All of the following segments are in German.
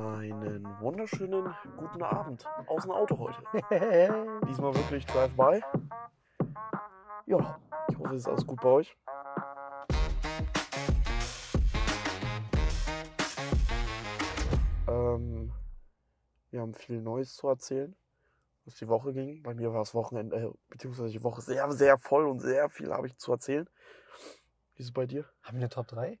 Einen wunderschönen guten Abend aus dem Auto heute. Diesmal wirklich Drive-by. Ja, ich hoffe, es ist alles gut bei euch. Ähm, wir haben viel Neues zu erzählen, was die Woche ging. Bei mir war das Wochenende, äh, beziehungsweise die Woche sehr, sehr voll und sehr viel habe ich zu erzählen. Wie ist es bei dir? Haben wir eine Top 3?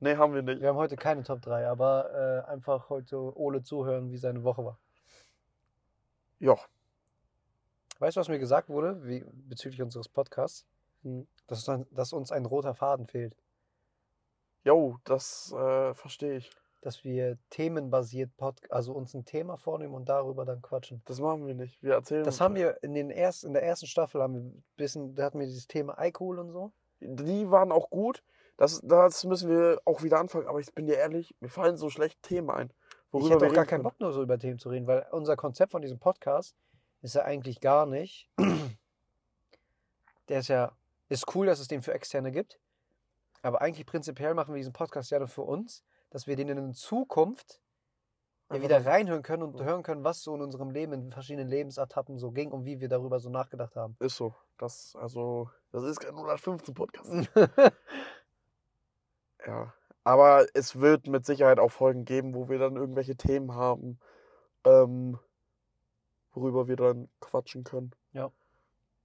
Nee, haben wir nicht. Wir haben heute keine Top 3, aber äh, einfach heute Ole zuhören, wie seine Woche war. Ja, Weißt du, was mir gesagt wurde wie, bezüglich unseres Podcasts? Hm. Dass, uns- dass uns ein roter Faden fehlt. jo, das äh, verstehe ich. Dass wir themenbasiert, Pod also uns ein Thema vornehmen und darüber dann quatschen. Das machen wir nicht. Wir erzählen. Das haben wir in, den ersten, in der ersten Staffel, haben wir ein bisschen, da hatten wir dieses Thema Alkohol und so. Die waren auch gut. Das, das müssen wir auch wieder anfangen. Aber ich bin dir ehrlich, mir fallen so schlecht Themen ein. ich hätte auch gar keinen. Bock, nur so über Themen zu reden, weil unser Konzept von diesem Podcast ist ja eigentlich gar nicht. Der ist ja, ist cool, dass es den für Externe gibt. Aber eigentlich prinzipiell machen wir diesen Podcast ja nur für uns, dass wir den in Zukunft ja wieder reinhören können und hören können, was so in unserem Leben, in verschiedenen Lebensetappen so ging und wie wir darüber so nachgedacht haben. Ist so. Das, also, das ist kein 115 Podcast. ja. Aber es wird mit Sicherheit auch Folgen geben, wo wir dann irgendwelche Themen haben, ähm, worüber wir dann quatschen können. Ja.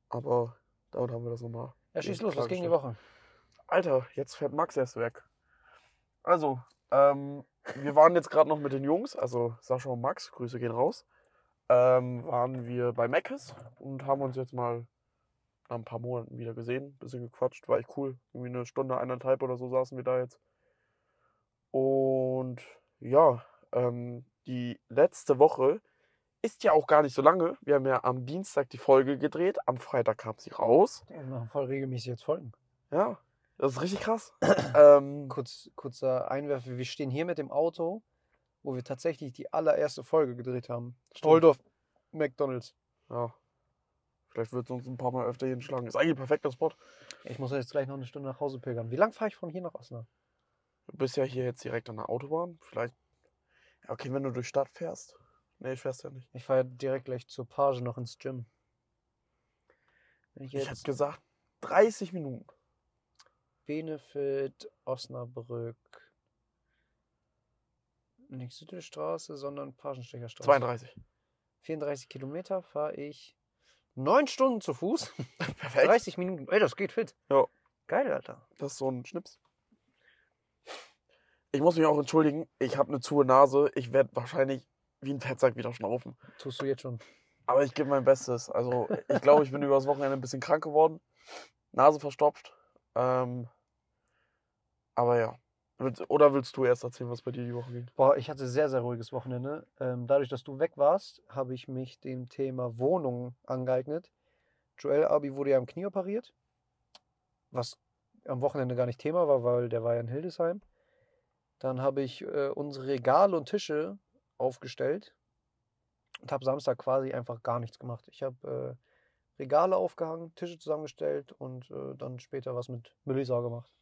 Aber damit haben wir das nochmal. ja, schieß los, was ging die. Woche? Alter, jetzt fährt Max erst weg. Also, ähm, wir waren jetzt gerade noch mit den Jungs, also Sascha und Max, Grüße gehen raus. Ähm, waren wir bei Meckes und haben uns jetzt mal nach ein paar Monaten wieder gesehen, bisschen gequatscht, war echt cool. Irgendwie eine Stunde, eineinhalb oder so saßen wir da jetzt. Und ja, ähm, die letzte Woche ist ja auch gar nicht so lange. Wir haben ja am Dienstag die Folge gedreht, am Freitag kam sie raus. Ja, wir machen voll regelmäßig jetzt Folgen. Ja, das ist richtig krass. ähm, Kurz, kurzer Einwerfer, wir stehen hier mit dem Auto, wo wir tatsächlich die allererste Folge gedreht haben. Stimmt. Holdorf McDonalds. ja. Vielleicht wird es uns ein paar Mal öfter hier schlagen. Ist eigentlich ein perfekter Spot. Ich muss jetzt gleich noch eine Stunde nach Hause pilgern. Wie lang fahre ich von hier nach Osnabrück? Du bist ja hier jetzt direkt an der Autobahn. Vielleicht. Ja, okay, wenn du durch Stadt fährst. Nee, ich fährst ja nicht. Ich fahre direkt gleich zur Page noch ins Gym. Wenn ich Ich hätte jetzt gesagt 30 Minuten. Benefit, Osnabrück, nicht Südstraße, sondern Pagenstecherstraße. 32. 34 Kilometer fahre ich 9 Stunden zu Fuß. Perfekt. 30 Minuten. Ey, das geht fit. Ja. Geil, Alter. Das ist so ein Schnips. Ich muss mich auch entschuldigen. Ich habe eine zu Nase. Ich werde wahrscheinlich wie ein Fettsack wieder schnaufen. Tust du jetzt schon. Aber ich gebe mein Bestes. Also, ich glaube, ich bin übers Wochenende ein bisschen krank geworden. Nase verstopft. Ähm, aber ja. Oder willst du erst erzählen, was bei dir die Woche ging? Boah, ich hatte sehr, sehr ruhiges Wochenende. Ähm, dadurch, dass du weg warst, habe ich mich dem Thema Wohnung angeeignet. Joel Abi wurde ja am Knie operiert, was am Wochenende gar nicht Thema war, weil der war ja in Hildesheim. Dann habe ich äh, unsere Regale und Tische aufgestellt und habe Samstag quasi einfach gar nichts gemacht. Ich habe äh, Regale aufgehangen, Tische zusammengestellt und äh, dann später was mit Melissa gemacht.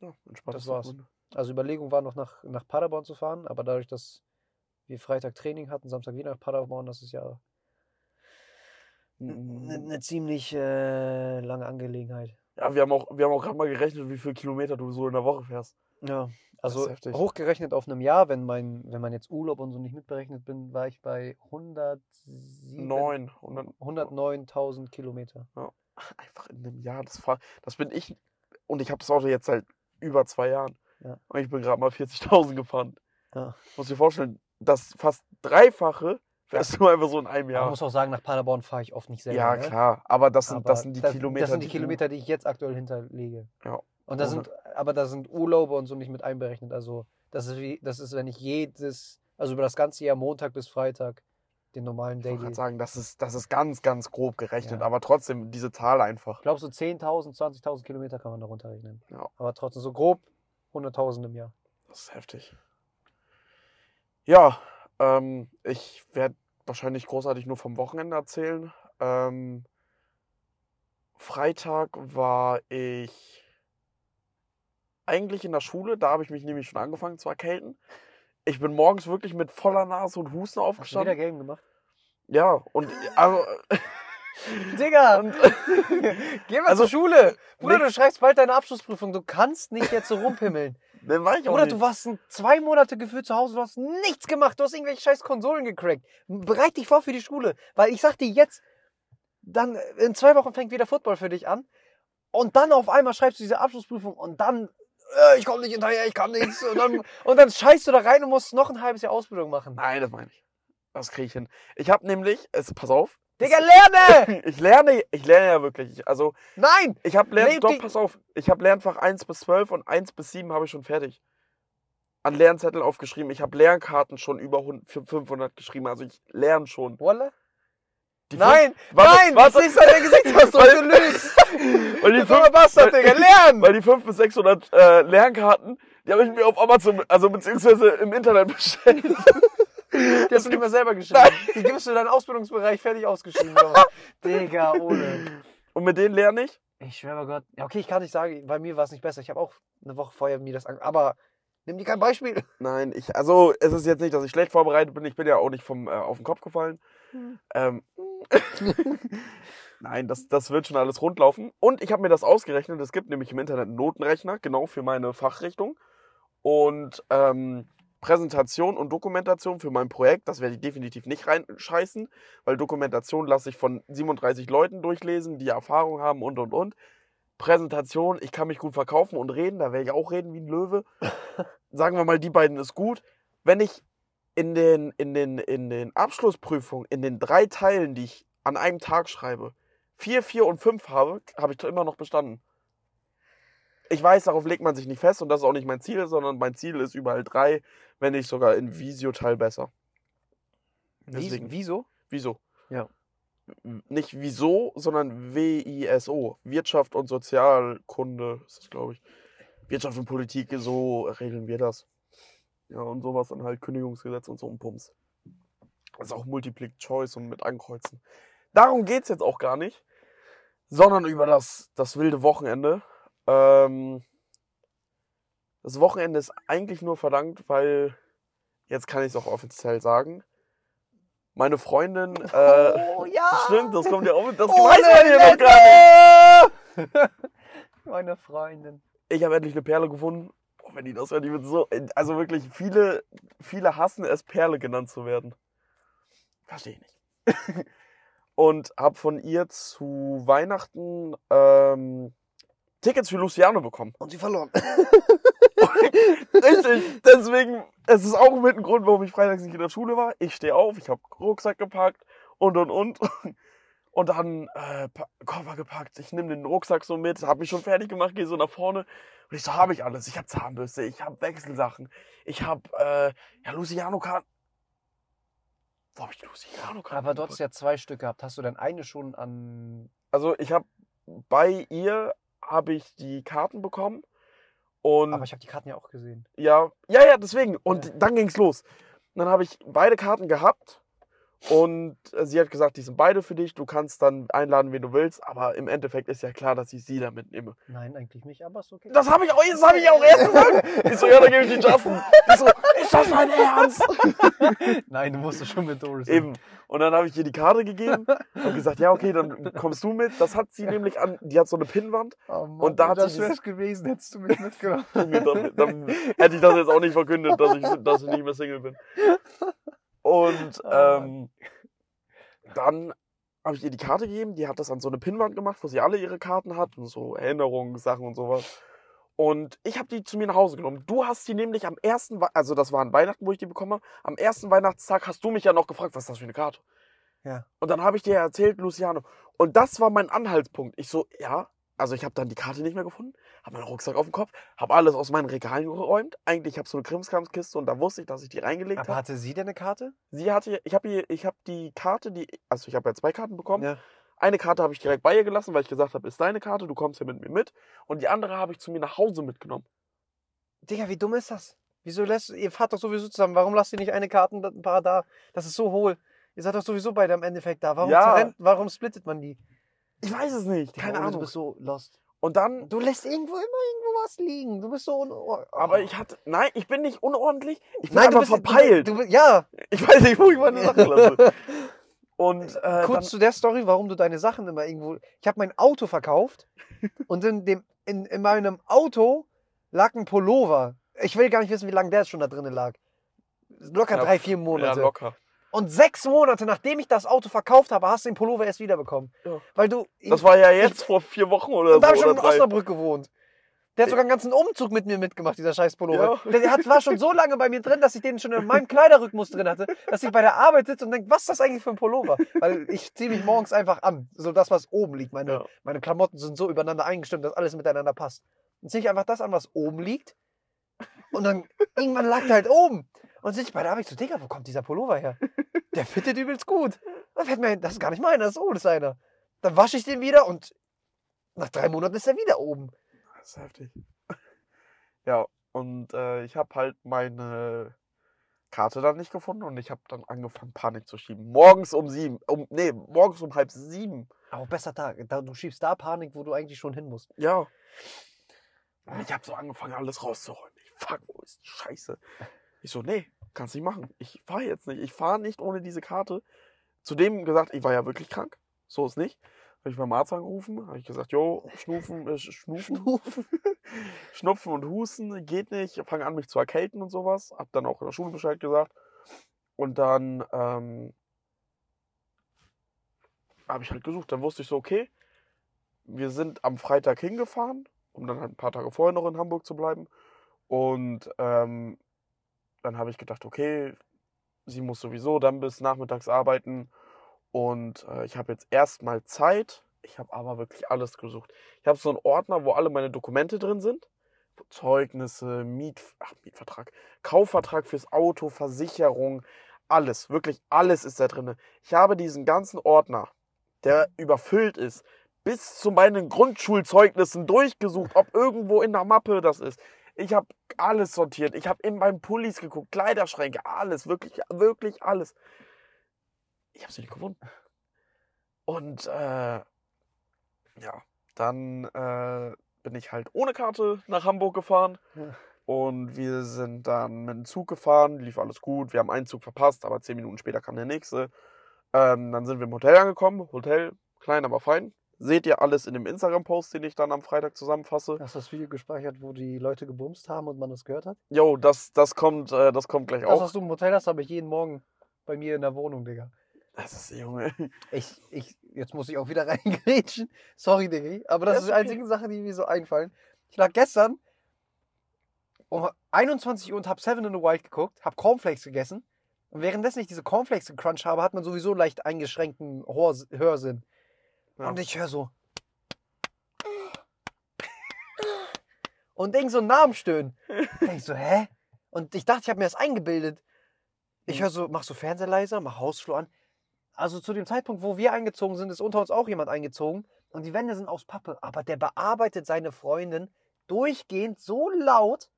Ja, entspanntes Das war's. Wochenende. Also Überlegung war noch nach, nach Paderborn zu fahren, aber dadurch, dass wir Freitag Training hatten, Samstag wieder nach Paderborn, das ist ja eine ziemlich äh, lange Angelegenheit. Ja, wir haben auch, wir haben auch gerade mal gerechnet, wie viele Kilometer du so in der Woche fährst. Ja, also hochgerechnet auf einem Jahr, wenn mein, wenn man jetzt Urlaub und so nicht mitberechnet bin, war ich bei 107 Neun. Und dann 109.000 Kilometer. einfach in einem Jahr. Das, fahr, das bin ich. Und ich habe das Auto jetzt seit über zwei Jahren. Ja. Und ich bin gerade mal 40.000 gefahren. Ja. Muss dir vorstellen, das fast Dreifache fährst du einfach so in einem Man Jahr. muss auch sagen, nach Paderborn fahre ich oft nicht selber. Ja, ne? klar. Aber das sind, Aber das sind die das, Kilometer. Das sind die du- Kilometer, die ich jetzt aktuell hinterlege. Ja. Und da Ohne- sind, aber da sind Urlaube und so nicht mit einberechnet. Also das ist wie, das ist, wenn ich jedes, also über das ganze Jahr Montag bis Freitag den normalen Ich wollte Daily. sagen, das ist, das ist ganz, ganz grob gerechnet. Ja. Aber trotzdem, diese Zahl einfach. Ich glaube, so 10.000, 20.000 Kilometer kann man darunter rechnen. Ja. Aber trotzdem so grob 100.000 im Jahr. Das ist heftig. Ja, ähm, ich werde wahrscheinlich großartig nur vom Wochenende erzählen. Ähm, Freitag war ich eigentlich in der Schule, da habe ich mich nämlich schon angefangen zu erkälten. Ich bin morgens wirklich mit voller Nase und Husten Hast du wieder aufgestanden. Game gemacht? Ja, und also, Digga! und, Geh mal Also, zur Schule! Bruder, du schreibst bald deine Abschlussprüfung. Du kannst nicht jetzt so rumpimmeln. den war ich auch Bruder, nicht. du warst zwei Monate gefühlt zu Hause, du hast nichts gemacht, du hast irgendwelche scheiß Konsolen gecrackt. Bereit dich vor für die Schule. Weil ich sag dir jetzt, dann in zwei Wochen fängt wieder Football für dich an. Und dann auf einmal schreibst du diese Abschlussprüfung und dann, ich komme nicht hinterher, ich kann nichts. Und dann, und dann scheißt du da rein und musst noch ein halbes Jahr Ausbildung machen. Nein, das meine ich. Das kriege ich hin. Ich habe nämlich, es, pass auf, Digga, lerne! ich lerne, ich lerne ja wirklich. Ich- Also, Nein! ich habe Lern, Nee, doch, pass auf, ich habe Lernfach 1 bis 12 und 1 bis 7 habe ich schon fertig. An Lernzettel aufgeschrieben. Ich habe Lernkarten schon über 100 für 500 geschrieben. Also ich lerne schon. Wolle? Die Nein! fünf- warte, nein! warte. Was ist an dein Gesichtsausdruck? Du lügst! Weil die fünf- Bastard, Digga, lernen! Weil die 500 bis 600 äh, Lernkarten, die habe ich mir auf Amazon, also beziehungsweise im Internet bestellt. Die hast du nicht mehr selber geschrieben. Die gibst du in deinen Ausbildungsbereich fertig ausgeschrieben. Digga, ohne. Und mit denen lerne ich. Ich schwöre bei Gott. Ja, okay, ich kann nicht sagen, bei mir war es nicht besser. Ich habe auch eine Woche vorher mir das an. Aber nimm dir kein Beispiel. Nein, ich, also es ist jetzt nicht, dass ich schlecht vorbereitet bin. Ich bin ja auch nicht vom, äh, auf den Kopf gefallen. Ähm, Nein, das, das wird schon alles rundlaufen. Und ich habe mir das ausgerechnet. Es gibt nämlich im Internet einen Notenrechner, genau für meine Fachrichtung. Und ähm, Präsentation und Dokumentation für mein Projekt, das werde ich definitiv nicht reinscheißen, weil Dokumentation lasse ich von 37 Leuten durchlesen, die Erfahrung haben und und und. Präsentation, ich kann mich gut verkaufen und reden, da werde ich auch reden wie ein Löwe. Sagen wir mal, die beiden ist gut. Wenn ich in den, in den, in den Abschlussprüfungen, in den drei Teilen, die ich an einem Tag schreibe, vier, vier und fünf habe, habe ich immer noch bestanden. Ich weiß, darauf legt man sich nicht fest und das ist auch nicht mein Ziel, sondern mein Ziel ist überall drei, wenn nicht sogar in Visio-Teil besser. Deswegen. Wieso? Wieso? Ja. Nicht wieso, sondern W-I-S-O. Wirtschaft und Sozialkunde ist das, glaube ich. Wirtschaft und Politik, so regeln wir das. Ja, und sowas dann halt Kündigungsgesetz und so ein Pumps. Das ist auch Multiple Choice und mit Ankreuzen. Darum geht's jetzt auch gar nicht, sondern über das, das wilde Wochenende. Ähm, das Wochenende ist eigentlich nur verdankt, weil, jetzt kann ich es auch offiziell sagen, meine Freundin, äh, oh ja! stimmt, das kommt ja auch mit, das Ohne weiß man hier noch gar nicht. Meine Freundin. Ich habe endlich eine Perle gefunden. Boah, wenn die das hört, die wird so, also wirklich, viele, viele hassen es, Perle genannt zu werden. Verstehe ich nicht. Und habe von ihr zu Weihnachten ähm, Tickets für Luciano bekommen. Und sie verloren. Richtig. Deswegen, es ist auch mit ein Grund, warum ich freitags nicht in der Schule war. Ich stehe auf, ich habe Rucksack gepackt und und und. Und dann äh, Koffer gepackt. Ich nehme den Rucksack so mit, habe mich schon fertig gemacht, gehe so nach vorne. Und ich so, habe ich alles. Ich habe Zahnbürste, ich habe Wechselsachen, ich habe äh, ja, Luciano-Karten. Wo habe ich Luciano-Karten? Aber du hattest ja zwei Stück gehabt. Hast du dann eine schon an. Also ich habe bei ihr habe ich die Karten bekommen. Und Aber ich habe die Karten ja auch gesehen. Ja, ja, ja, deswegen. Und Ja. dann ging's los. Und dann habe ich beide Karten gehabt und äh, sie hat gesagt, die sind beide für dich. Du kannst dann einladen, wen du willst. Aber im Endeffekt ist ja klar, dass ich sie da mitnehme. Nein, eigentlich nicht, aber ist okay. Das habe ich auch, das habe ich auch erst gesagt. Ich so, ja, dann gebe ich die Justin. Ich so, ist das dein Ernst? Nein, du musst es schon mit Doris. Eben. Und dann habe ich ihr die Karte gegeben und gesagt, ja, okay, dann kommst du mit. Das hat sie nämlich an, die hat so eine Pinnwand. Oh Mann, Und da hat das wär's gewesen, hättest du mich mitgenommen. Dann, dann hätte ich das jetzt auch nicht verkündet, dass ich, dass ich nicht mehr Single bin. Und Mann. ähm, dann habe ich ihr die Karte gegeben, die hat das an so eine Pinnwand gemacht, wo sie alle ihre Karten hat und so Erinnerungssachen und sowas. Und ich habe die zu mir nach Hause genommen. Du hast die nämlich am ersten, Wei- also das war an Weihnachten, wo ich die bekommen habe. Am ersten Weihnachtstag hast du mich ja noch gefragt, was ist das für eine Karte? Ja. Und dann habe ich dir erzählt, Luciano. Und das war mein Anhaltspunkt. Ich so, ja, also ich habe dann die Karte nicht mehr gefunden, habe meinen Rucksack auf dem Kopf, habe alles aus meinen Regalen geräumt. Eigentlich habe ich so eine Krimskramskiste und da wusste ich, dass ich die reingelegt Aber habe. hatte sie denn eine Karte? Sie hatte, ich habe ich habe die Karte, die, also ich habe ja zwei Karten bekommen. Ja. Eine Karte habe ich direkt bei ihr gelassen, weil ich gesagt habe, ist deine Karte, du kommst ja mit mir mit. Und die andere habe ich zu mir nach Hause mitgenommen. Digga, wie dumm ist das? Wieso lässt ihr fahrt doch sowieso zusammen? Warum lasst ihr nicht eine Karte ein paar da? Das ist so hohl. Ihr seid doch sowieso beide am Endeffekt da. Warum, Ja. warum splittet man die? Ich weiß es nicht, keine Ole, Du Ahnung. bist so lost. Und dann, Du lässt irgendwo immer irgendwo was liegen. Du bist so un oh. aber ich hatte, nein, ich bin nicht unordentlich, ich bin Nein, du einfach bist, verpeilt. Du, du, ja. ich weiß nicht, wo ich meine Sachen lasse. Und äh, dann, Kurz zu der Story, warum du deine Sachen immer irgendwo. Ich habe mein Auto verkauft und in, dem, in, in meinem Auto lag ein Pullover. Ich will gar nicht wissen, wie lange der schon da drinnen lag. Locker Ja, drei, vier ja, Monate. locker. Und sechs Monate, nachdem ich das Auto verkauft habe, hast du den Pullover erst wiederbekommen. Ja. Weil du. Das war ja jetzt vor vier Wochen oder und da so. habe ich schon in drei. Osnabrück gewohnt. Der hat sogar einen ganzen Umzug mit mir mitgemacht, dieser scheiß Pullover. Ja. Der hat, war schon so lange bei mir drin, dass ich den schon in meinem Kleiderrhythmus drin hatte, dass ich bei der Arbeit sitze und denke, was ist das eigentlich für ein Pullover? Weil ich ziehe mich morgens einfach an. So das, was oben liegt. Meine, Ja. meine Klamotten sind so übereinander eingestimmt, dass alles miteinander passt. Dann ziehe ich einfach das an, was oben liegt. Und dann irgendwann lag der halt oben. Und sitze ich bei der Arbeit so, Digga, wo kommt dieser Pullover her? Der fittet übelst gut. Dann fällt mir das ist gar nicht meiner, das ist oh, das ist einer. Dann wasche ich den wieder und nach drei Monaten ist er wieder oben. Das ist heftig. Ja, und äh, ich habe halt meine Karte dann nicht gefunden und ich habe dann angefangen, Panik zu schieben. Morgens um sieben, um, nee, morgens um halb sieben. Aber besser Tag. Du schiebst da Panik, wo du eigentlich schon hin musst. Ja. Und ich habe so angefangen, alles rauszuräumen. Ich, fuck, wo ist die Scheiße? Ich so, nee, kannst nicht machen. Ich fahre jetzt nicht. Ich fahre nicht ohne diese Karte. Zudem gesagt, ich war ja wirklich krank. So ist nicht. Habe ich beim Arzt angerufen, habe ich gesagt, jo, schnufen, äh, sch- schnufen, Schnupfen und Husten geht nicht. Fange an, mich zu erkälten und sowas. Hab dann auch in der Schule Bescheid gesagt. Und dann ähm, habe ich halt gesucht. Dann wusste ich so, okay, wir sind am Freitag hingefahren, um dann halt ein paar Tage vorher noch in Hamburg zu bleiben. Und ähm, dann habe ich gedacht, okay, sie muss sowieso dann bis nachmittags arbeiten. Und äh, ich habe jetzt erstmal Zeit. Ich habe aber wirklich alles gesucht. Ich habe so einen Ordner, wo alle meine Dokumente drin sind. Zeugnisse, Miet, ach, Mietvertrag, Kaufvertrag fürs Auto, Versicherung, alles, wirklich alles ist da drin. Ich habe diesen ganzen Ordner, der überfüllt ist, bis zu meinen Grundschulzeugnissen durchgesucht, ob irgendwo in der Mappe das ist. Ich habe alles sortiert. Ich habe in meinen Pullis geguckt, Kleiderschränke, alles, wirklich, wirklich alles. Ich habe sie nicht gefunden. Und äh, ja, dann äh, bin ich halt ohne Karte nach Hamburg gefahren. Ja. Und wir sind dann mit dem Zug gefahren, lief alles gut. Wir haben einen Zug verpasst, aber zehn Minuten später kam der nächste. Ähm, dann sind wir im Hotel angekommen. Hotel, klein, aber fein. Seht ihr alles in dem Instagram-Post, den ich dann am Freitag zusammenfasse. Hast du das Video gespeichert, wo die Leute gebumst haben und man das gehört hat? Jo, das, das, kommt, äh, das kommt gleich Das, auch. was du im Hotel hast, habe ich jeden Morgen bei mir in der Wohnung, Digga. Das ist, Junge. Ich, ich, jetzt muss ich auch wieder reingrätschen. Sorry, Digga. Aber das Ja, ist die okay. einzige Sache, die mir so einfallen. Ich lag gestern um 21 Uhr und hab Seven in the Wild geguckt, hab Cornflakes gegessen. Und währenddessen ich diese Cornflakes gecrunched habe, hat man sowieso leicht eingeschränkten Hörsinn. Ja. Und ich höre so. Und denk so einen Namen stöhnen. Denk so, hä? Und ich dachte, ich habe mir das eingebildet. Ich höre so, mach so Fernseher leiser, mach Hausflur an. Also zu dem Zeitpunkt, wo wir eingezogen sind, ist unter uns auch jemand eingezogen. Und die Wände sind aus Pappe. Aber der bearbeitet seine Freundin durchgehend so laut.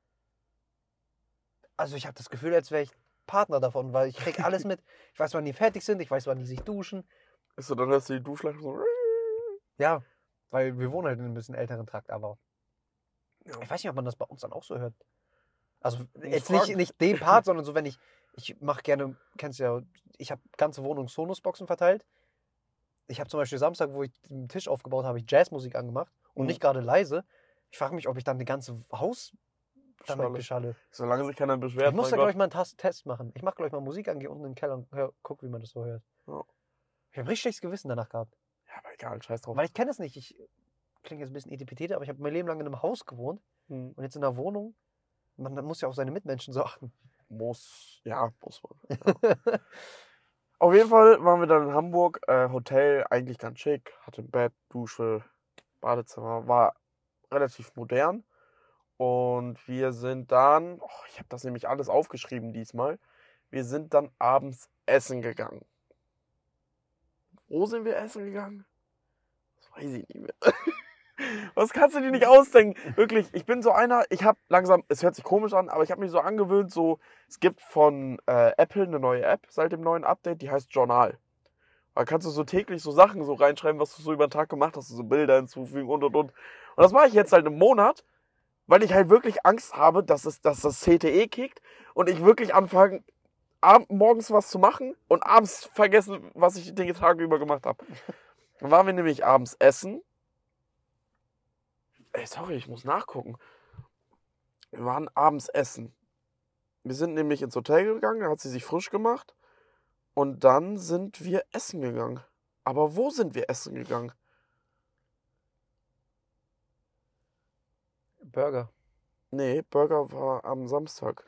Also ich habe das Gefühl, als wäre ich Partner davon, weil ich krieg alles mit. Ich weiß, wann die fertig sind, ich weiß, wann die sich duschen. Ist so, dann hörst du die Duschleitung so. Ja, weil wir wohnen halt in einem bisschen älteren Trakt, aber Ja. ich weiß nicht, ob man das bei uns dann auch so hört. Also jetzt nicht, nicht den Part, sondern so, wenn ich, ich mache gerne, kennst du ja, ich habe ganze Wohnung Sonos-Boxen verteilt. Ich habe zum Beispiel Samstag, wo ich den Tisch aufgebaut habe, ich Jazzmusik angemacht und Mhm. nicht gerade leise. Ich frage mich, ob ich dann das ganze Haus damit beschalle. Solange sich keiner beschwert. Ich muss da, glaube ich, mal einen Test machen. Ich mache, glaube ich, mal Musik an, gehe unten in den Keller und hör, guck, wie man das so hört. Ja. Ich habe richtig schlechtes Gewissen danach gehabt. Aber egal, scheiß drauf. Weil ich kenne es nicht. Ich klinge jetzt ein bisschen etipetete, aber ich habe mein Leben lang in einem Haus gewohnt Hm. und jetzt in einer Wohnung. Man muss ja auf seine Mitmenschen so achten. Muss, ja, muss man. Ja. Auf jeden Fall waren wir dann in Hamburg. Äh, Hotel eigentlich ganz schick. Hatte ein Bett, Dusche, Badezimmer. War relativ modern. Und wir sind dann, oh, ich habe das nämlich alles aufgeschrieben diesmal. Wir sind dann abends essen gegangen. Wo sind wir essen gegangen? Weiß ich nicht mehr. Was kannst du dir nicht ausdenken? Wirklich, ich bin so einer, ich habe langsam, es hört sich komisch an, aber ich habe mich so angewöhnt, so, es gibt von äh, Apple eine neue App seit dem neuen Update, die heißt Journal. Da kannst du so täglich so Sachen so reinschreiben, was du so über den Tag gemacht hast, so Bilder hinzufügen und und und. Und das mache ich jetzt halt im Monat, weil ich halt wirklich Angst habe, dass, es, dass das CTE kickt und ich wirklich anfange, morgens was zu machen und abends vergessen, was ich den Tag über gemacht habe. Dann waren wir nämlich abends essen. Ey, sorry, ich muss nachgucken. Wir waren abends essen. Wir sind nämlich ins Hotel gegangen, da hat sie sich frisch gemacht. Und dann sind wir essen gegangen. Aber wo sind wir essen gegangen? Burger. Nee, Burger war am Samstag.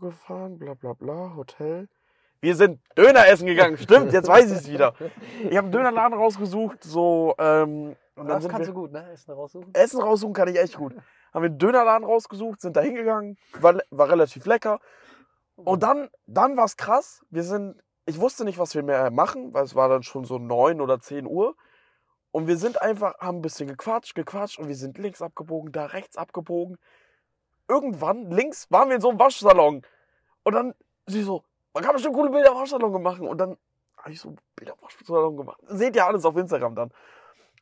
Gefahren, bla bla bla, Hotel. Wir sind Döner essen gegangen. Stimmt, jetzt weiß ich es wieder. Ich habe einen Dönerladen rausgesucht, so, ähm, und dann das kannst wir, du gut, ne? Essen raussuchen. Essen raussuchen kann ich echt gut. Haben wir einen Dönerladen rausgesucht, sind da hingegangen, war, war relativ lecker. Und dann, dann war es krass. Wir sind, ich wusste nicht, was wir mehr machen, weil es war dann schon so neun oder zehn Uhr. Und wir sind einfach, haben ein bisschen gequatscht, gequatscht und wir sind links abgebogen, da rechts abgebogen. Irgendwann, links, waren wir in so einem Waschsalon. Und dann, sie so, man kann bestimmt coole Bilder im Waschsalon machen. Und dann habe ich so Bilder im Waschsalon gemacht. Seht ihr alles auf Instagram dann.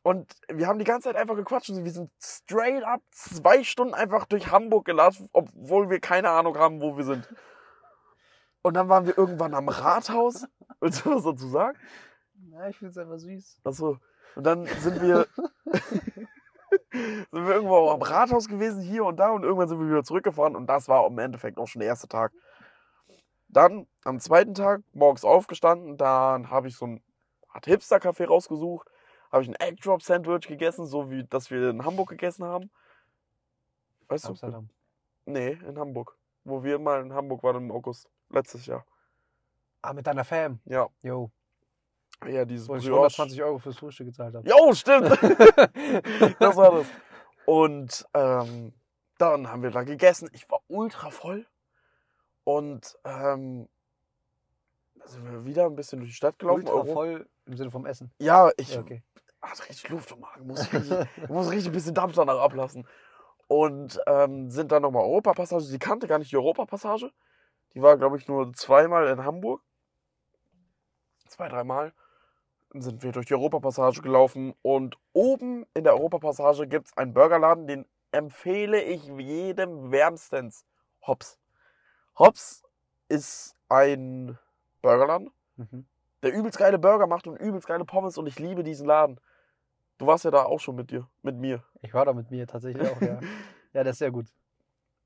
Und wir haben die ganze Zeit einfach gequatscht und wir sind straight up zwei Stunden einfach durch Hamburg gelatscht, obwohl wir keine Ahnung haben, wo wir sind. Und dann waren wir irgendwann am Rathaus. Willst du was dazu sagen? Ja, ich finde es einfach süß. Achso. Und dann sind wir, sind wir irgendwo am Rathaus gewesen, hier und da, und irgendwann sind wir wieder zurückgefahren und das war im Endeffekt auch schon der erste Tag. Dann am zweiten Tag morgens aufgestanden, dann habe ich so ein Art Hipster-Café rausgesucht, habe ich ein Egg Drop Sandwich gegessen, so wie das wir in Hamburg gegessen haben. Weißt du? Amsterdam. Nee, in Hamburg. Wo wir mal in Hamburg waren im August. Letztes Jahr. Ah, mit deiner Fam. Ja. Jo. Ja, dieses Wo ich Brioche. 120 Euro fürs Frühstück gezahlt habe. Jo, stimmt. das war das. Und ähm, dann haben wir da gegessen. Ich war ultra voll. Und ähm, da sind wir wieder ein bisschen durch die Stadt gelaufen. Ultra voll im Sinne vom Essen. Ja, ich Ja, okay. hatte richtig Luft im Magen. Muss richtig, ich muss richtig ein bisschen Dampf danach ablassen. Und ähm, sind dann nochmal Europapassage. Sie kannte gar nicht die Europapassage. Die war, glaube ich, nur zweimal in Hamburg. Zwei, dreimal. Dann sind wir durch die Europapassage gelaufen. Und oben in der Europapassage gibt es einen Burgerladen, den empfehle ich jedem wärmstens. Hops. Hops ist ein Burgerladen Mhm. der übelst geile Burger macht und übelst geile Pommes und ich liebe diesen Laden. Du warst ja da auch schon mit dir, mit mir. Ich war da mit mir tatsächlich auch, ja. Ja, das ist sehr gut.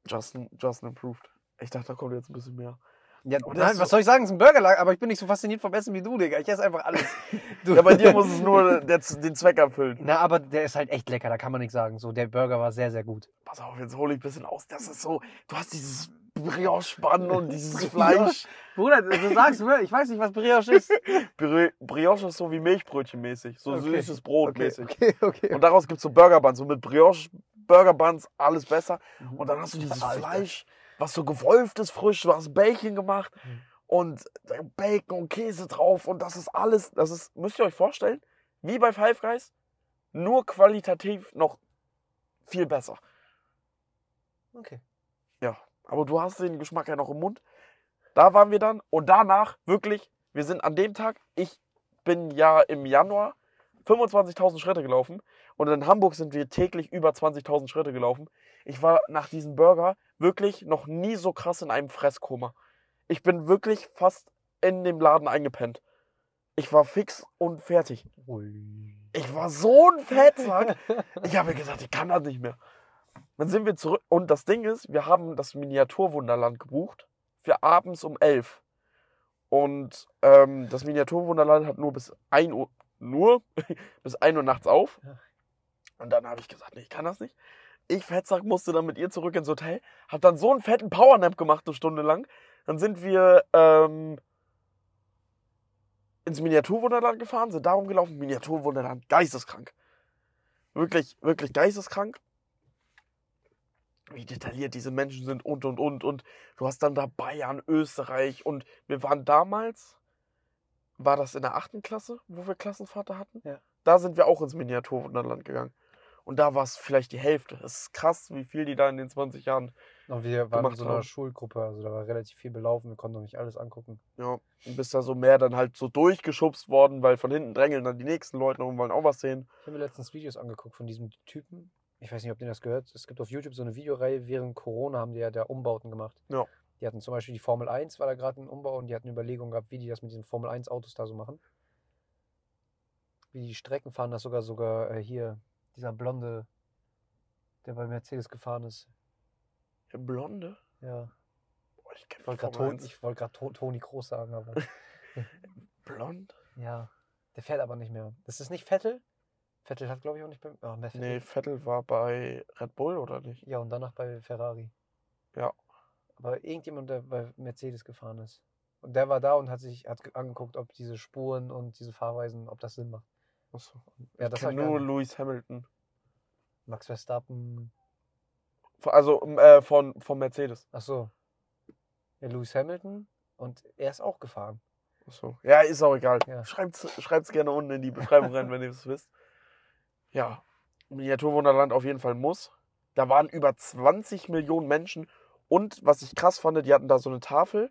Justin, Justin improved. Ich dachte, da kommt jetzt ein bisschen mehr. Ja, der nein, was so- soll ich sagen? Es ist ein Burgerladen, aber ich bin nicht so fasziniert vom Essen wie du, Digga. Ich esse einfach alles. Du. Ja, bei dir muss es nur der, den Zweck erfüllen. Na, aber der ist halt echt lecker, da kann man nichts sagen. So, der Burger war sehr, sehr gut. Pass auf, jetzt hole ich ein bisschen aus. Das ist so, du hast dieses Brioche-Bann und dieses Fleisch. Bruder, du sagst ich weiß nicht, was Brioche ist. Bri- Brioche ist so wie Milchbrötchen mäßig, so Okay. süßes Brot Okay, mäßig. okay, okay. Und daraus gibt es so Burgerbuns, so mit Brioche, Burgerbuns, alles besser. Mhm. Und dann hast du dieses Alter. Fleisch, was so gewolft ist, frisch, du hast Bacon gemacht Mhm. und Bacon und Käse drauf und das ist alles, das ist, müsst ihr euch vorstellen, wie bei Five Guys, nur qualitativ noch viel besser. Okay. Aber du hast den Geschmack ja noch im Mund. Da waren wir dann und danach wirklich, wir sind an dem Tag, ich bin ja im Januar 25.000 Schritte gelaufen und in Hamburg sind wir täglich über 20.000 Schritte gelaufen. Ich war nach diesem Burger wirklich noch nie so krass in einem Fresskoma. Ich bin wirklich fast in dem Laden eingepennt. Ich war fix und fertig. Ui. Ich war so ein Fettsack. Ich habe mir gesagt, ich kann das nicht mehr. Dann sind wir zurück. Und das Ding ist, wir haben das Miniaturwunderland gebucht für abends um 11. Und ähm, das Miniaturwunderland hat nur bis 1 Uhr, nur bis 1 Uhr nachts auf. Und dann habe ich gesagt, nee, ich kann das nicht. Ich, Fettsack, musste dann mit ihr zurück ins Hotel. Hab dann so einen fetten Powernap gemacht, eine Stunde lang. Dann sind wir ähm, ins Miniaturwunderland gefahren, sind darum gelaufen. Miniaturwunderland, geisteskrank. Wirklich, wirklich geisteskrank. Wie detailliert diese Menschen sind und und und. Und du hast dann da Bayern, Österreich und wir waren damals, war das in der achten Klasse, wo wir Klassenvater hatten? Ja. Da sind wir auch ins Miniaturwunderland gegangen. Und da war es vielleicht die Hälfte. Es ist krass, wie viel die da in den 20 Jahren Und wir waren in so einer haben. Schulgruppe, also da war relativ viel belaufen, wir konnten noch nicht alles angucken. Ja, und bist da so mehr dann halt so durchgeschubst worden, weil von hinten drängeln dann die nächsten Leute und wollen auch was sehen. Ich habe mir letztens Videos angeguckt von diesem Typen. Ich weiß nicht, ob ihr das gehört. Es gibt auf YouTube so eine Videoreihe, während Corona haben die ja da Umbauten gemacht. Ja. Die hatten zum Beispiel die Formel 1, war da gerade ein Umbau und die hatten Überlegungen gehabt, wie die das mit diesen Formel 1 Autos da so machen. Wie die Strecken fahren, das sogar sogar äh, hier, dieser Blonde, der bei Mercedes gefahren ist. Der Blonde? Ja. Boah, ich Ich wollte gerade grad To- Toni Groß sagen, aber. Blond? ja. Der fährt aber nicht mehr. Das ist nicht Vettel. Vettel hat, glaube ich, auch nicht beim. Ah, mehr Vettel. Nee, Vettel war bei Red Bull oder nicht? Ja, und danach bei Ferrari. Ja. Aber irgendjemand, der bei Mercedes gefahren ist. Und der war da und hat sich hat ge- angeguckt, ob diese Spuren und diese Fahrweisen, ob das Sinn macht. Achso. Ja, ich das kenne war nur. Lewis Hamilton. Max Verstappen. Also äh, von, von Mercedes. Ach so. Ja, Lewis Hamilton. Und er ist auch gefahren. Achso. Ja, ist auch egal. Ja. Schreibt's, schreibt's gerne unten in die Beschreibung rein, wenn ihr es wisst. Ja, Miniaturwunderland auf jeden Fall muss. Da waren über 20 Millionen Menschen. Und was ich krass fand, die hatten da so eine Tafel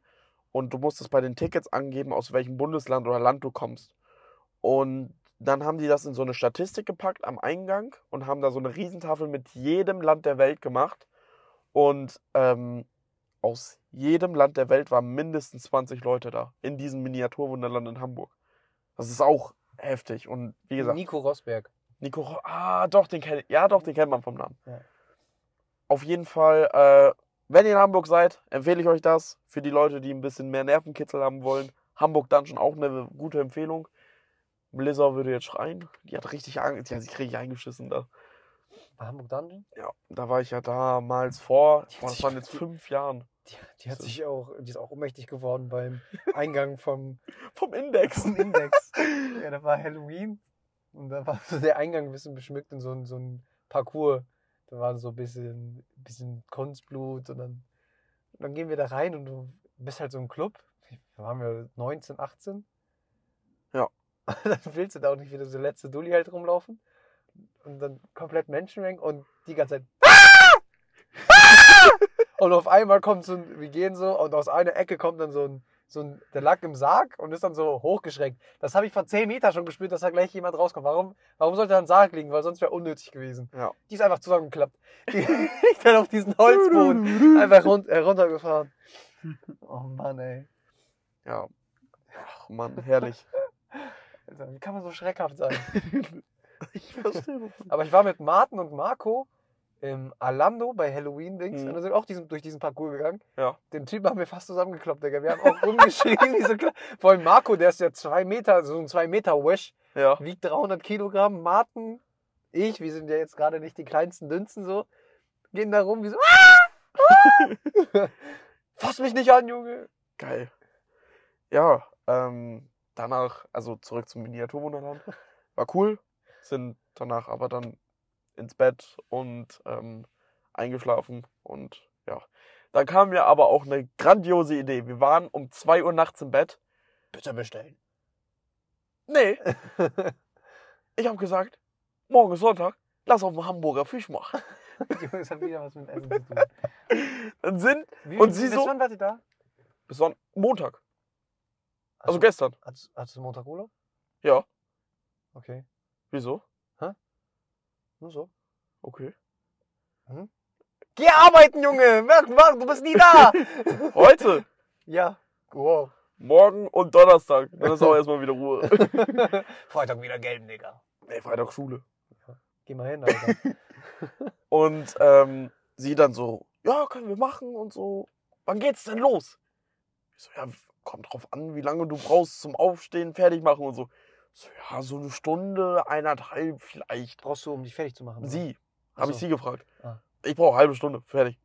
und du musstest bei den Tickets angeben, aus welchem Bundesland oder Land du kommst. Und dann haben die das in so eine Statistik gepackt am Eingang und haben da so eine Riesentafel mit jedem Land der Welt gemacht. Und ähm, aus jedem Land der Welt waren mindestens 20 Leute da in diesem Miniaturwunderland in Hamburg. Das ist auch heftig. Und wie gesagt, Nico Rosberg. Nico, Ro- ah, doch, den kennt, ja, doch, den kennt man vom Namen. Ja. Auf jeden Fall, äh, wenn ihr in Hamburg seid, empfehle ich euch das. Für die Leute, die ein bisschen mehr Nervenkitzel haben wollen. Hamburg Dungeon auch eine gute Empfehlung. Blizzard würde jetzt schreien. Die hat richtig, Angst, die hat sich richtig eingeschissen da. Bei Hamburg Dungeon? Ja, da war ich ja damals vor, boah, das waren jetzt fünf Jahren. Die, die hat sich auch, die ist auch ohnmächtig geworden beim Eingang vom, Vom Index. vom Index. ja, da war Halloween und da war so der Eingang ein bisschen beschmückt in so ein, so ein Parcours. Da war so ein bisschen, bisschen Kunstblut und dann, und dann gehen wir da rein und du bist halt so ein Club. Da waren wir 19, 18. Ja. dann willst du da auch nicht wieder so letzte Dulli halt rumlaufen. Und dann komplett Menschenmengen und die ganze Zeit. Und auf einmal kommt so ein, wir gehen so und aus einer Ecke kommt dann so ein, so ein, der lag im Sarg und ist dann so hochgeschreckt. Das habe ich vor 10 Meter schon gespürt, dass da gleich jemand rauskommt. Warum, warum sollte da ein Sarg liegen? Weil sonst wäre unnötig gewesen. Ja. Die ist einfach zusammengeklappt. Die liegt dann auf diesen Holzboden. Einfach run äh, runtergefahren. Oh Mann, ey. Ja. Ach Mann, herrlich. Alter, wie kann man so schreckhaft sein? ich verstehe das. Aber ich war mit Martin und Marco im Alando bei Halloween-Dings Mhm. und wir sind auch diesen, durch diesen Parcours gegangen. Ja. Den Typen haben wir fast zusammengekloppt, Digga. Wir haben auch rumgeschrien. wie so kle- Vor allem Marco, der ist ja zwei Meter, so ein zwei Meter Wash, Ja. wiegt 300 Kilogramm. Martin, ich, wir sind ja jetzt gerade nicht die kleinsten Dünsten so, gehen da rum wie so. Ah! Fass mich nicht an, Junge. Geil. Ja, ähm, danach, also zurück zum Miniaturwunderland. War cool. Sind danach aber dann ins Bett und ähm, eingeschlafen. Und ja. Dann kam mir aber auch eine grandiose Idee. Wir waren um 2 Uhr nachts im Bett. Bitte bestellen. Nee, ich habe gesagt, morgen ist Sonntag, lass auf den Hamburger Fisch machen. Junge, das hat wieder was mit Essen zu tun. Dann sind Wie, Und sie bis so- wann wart ihr da? bis Son Montag, also du- gestern. Hattest, hattest du Montag Urlaub? Ja, Okay. wieso? Nur so. Okay. Geh arbeiten, Junge! Du bist nie da! Heute, ja. Wow. morgen und Donnerstag. Dann ist auch erstmal wieder Ruhe. Freitag wieder gelben, Digga. Nee, Freitag Schule. Geh mal hin, Alter. Und ähm, sie dann so, ja, können wir machen und so. Wann geht's denn los? Ich so, ja, kommt drauf an, wie lange du brauchst zum Aufstehen, fertig machen und so. So, ja, so eine Stunde, eineinhalb vielleicht. Brauchst du, um dich fertig zu machen? oder? Sie, habe ich sie gefragt. Ah. Ich brauche halbe Stunde, fertig.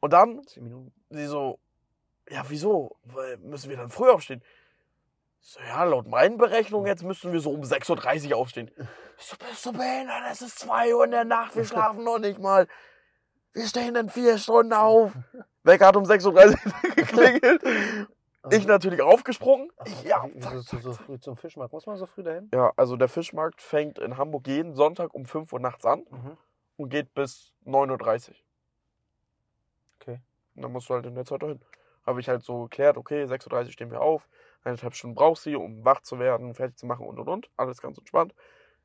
Und dann, Zehn Minuten. sie so, ja, wieso? Weil müssen wir dann früh aufstehen? So, ja, laut meinen Berechnungen jetzt müssten wir so um 6.30 Uhr aufstehen. Ich so, bist du behindert? Es ist 2 Uhr in der Nacht, wir schlafen noch nicht mal. Wir stehen in vier Stunden auf. Wecker hat um 6.30 Uhr geklingelt. Ich natürlich aufgesprungen. Ach, ja, so, so früh zum Fischmarkt? Muss man so früh dahin? ja, also der Fischmarkt fängt in Hamburg jeden Sonntag um 5 Uhr nachts an Mhm. und geht bis 9.30 Uhr. Okay. Und dann musst du halt in der Zeit dahin. Habe ich halt so geklärt, okay, 6.30 Uhr stehen wir auf, eineinhalb Stunden brauchst du, um wach zu werden, fertig zu machen und und und. Alles ganz entspannt.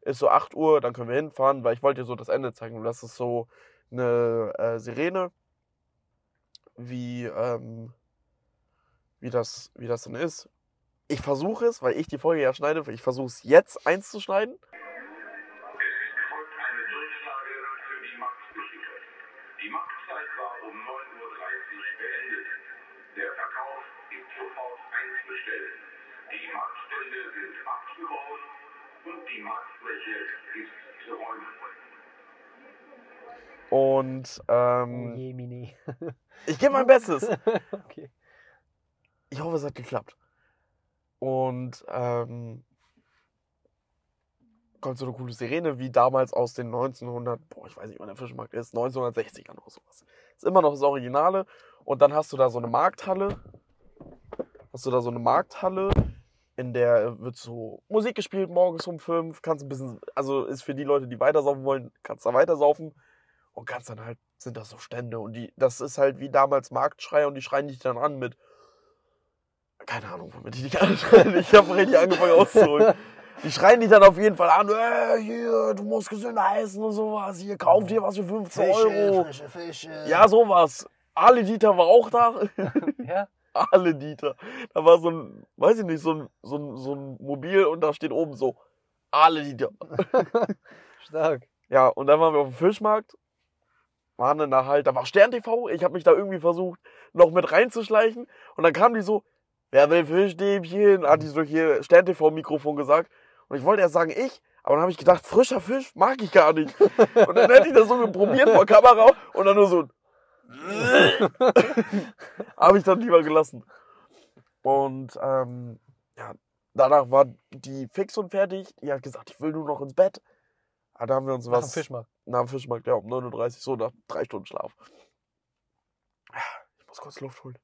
Ist so 8 Uhr, dann können wir hinfahren, weil ich wollte dir so das Ende zeigen. Und das ist so eine äh, Sirene, wie, ähm, wie, das, wie das dann ist. Ich versuche es, weil ich die Folge ja schneide, ich versuche es jetzt einzuschneiden. Es folgt eine Durchsage für die Marktbesucher. Die Marktzeit war um 9.30 Uhr beendet. Der Verkauf ist sofort einzustellen. Die Marktstände sind abzubauen und die Marktfläche ist zu räumen. Und Oh ähm, je, Mini. ich gebe mein Bestes. okay. Ich hoffe, es hat geklappt. Und ähm, kommt so eine coole Sirene, wie damals aus den 1900, boah, ich weiß nicht, wann der Fischmarkt ist, 1960ern oder sowas. Ist immer noch das Originale. Und dann hast du da so eine Markthalle. Hast du da so eine Markthalle, in der wird so Musik gespielt morgens um fünf. Kannst ein bisschen, also ist für die Leute, die weitersaufen wollen, kannst da weitersaufen. Und kannst dann halt, sind das so Stände. Und die, das ist halt wie damals Marktschrei und die schreien dich dann an mit, keine Ahnung, womit die dich anschreien. Ich habe richtig angefangen auszuholen. Die schreien dich dann auf jeden Fall an, äh, hier, du musst gesünder essen und sowas, hier, kauf dir was für 15 Euro. frische Fische. Ja, sowas. Ale Dieter war auch da. Ja? Ale Dieter. Da war so ein, weiß ich nicht, so ein, so ein, so ein Mobil und da steht oben so, Ale Dieter. Stark. Ja, und dann waren wir auf dem Fischmarkt. Waren dann da halt, da war Stern TV. Ich habe mich da irgendwie versucht, noch mit reinzuschleichen. Und dann kam die so, wer will Fischstäbchen? Hat die so hier Stern TV Mikrofon gesagt. Und ich wollte erst sagen, ich. Aber dann habe ich gedacht, frischer Fisch mag ich gar nicht. Und dann hätte ich das so probiert vor Kamera und dann nur so. habe ich dann lieber gelassen. Und ähm, ja, danach war die fix und fertig. Die hat gesagt, ich will nur noch ins Bett. Ah, Da haben wir uns Nach dem was Fischmarkt. nach dem Fischmarkt, ja, um 9.30 Uhr, so nach drei Stunden Schlaf. Ich muss kurz Luft holen.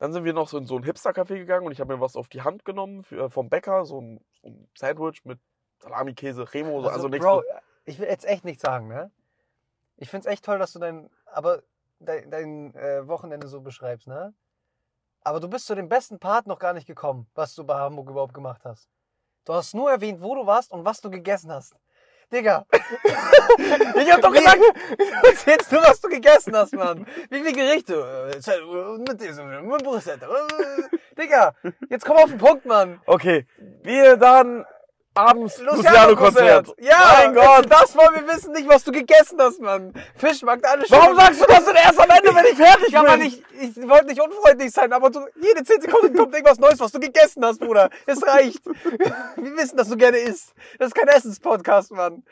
Dann sind wir noch so in so ein Hipster-Café gegangen und ich habe mir was auf die Hand genommen für, vom Bäcker, so ein, so ein Sandwich mit Salami, Käse, Remo, also, also nichts. Bro, ich will jetzt echt nichts sagen, ne? Ich find's echt toll, dass du dein, aber dein, dein äh, Wochenende so beschreibst, ne? Aber du bist zu dem besten Part noch gar nicht gekommen, was du bei Hamburg überhaupt gemacht hast. Du hast nur erwähnt, wo du warst und was du gegessen hast. Digga. Ich hab doch gesagt, erzählst nur, was du gegessen hast, Mann. Wie viele Gerichte? Mit diesem, mit Brüssel. Äh, Digga, jetzt komm auf den Punkt, Mann. okay, wir dann abends Luciano-Konzert. Luciano-Konzert. Ja, mein Gott. Das wollen wir wissen, nicht, was du gegessen hast, Mann. Fischmarkt, alles Warum sagst du das denn erst am Ende, wenn ich fertig Ja, bin? Mann, ich, ich wollte nicht unfreundlich sein, aber du, jede 10 Sekunden kommt irgendwas Neues, was du gegessen hast, Bruder. Es reicht. Wir wissen, dass du gerne isst. Das ist kein Essenspodcast, Mann.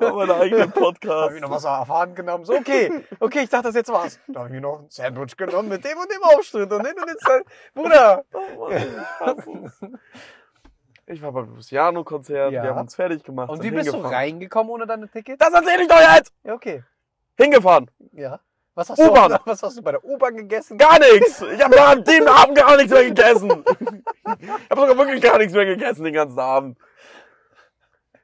habe meinen eigenen Da Podcast. habe ich noch was auf Hand genommen. So, okay. Okay, ich dachte, das jetzt war's. Da habe ich mir noch ein Sandwich genommen mit dem und dem Aufschnitt und den und den Bruder. Oh Mann, ich war beim Luciano-Konzert, Ja. wir haben uns fertig gemacht. Und wie bist du reingekommen ohne deine Ticket? Das erzähle ich doch jetzt! Ja, okay. Hingefahren. Ja. Was hast, du, was hast du bei der U-Bahn gegessen? Gar nichts. Ich habe an dem Abend gar nichts mehr gegessen. Ich habe sogar wirklich gar nichts mehr gegessen den ganzen Abend.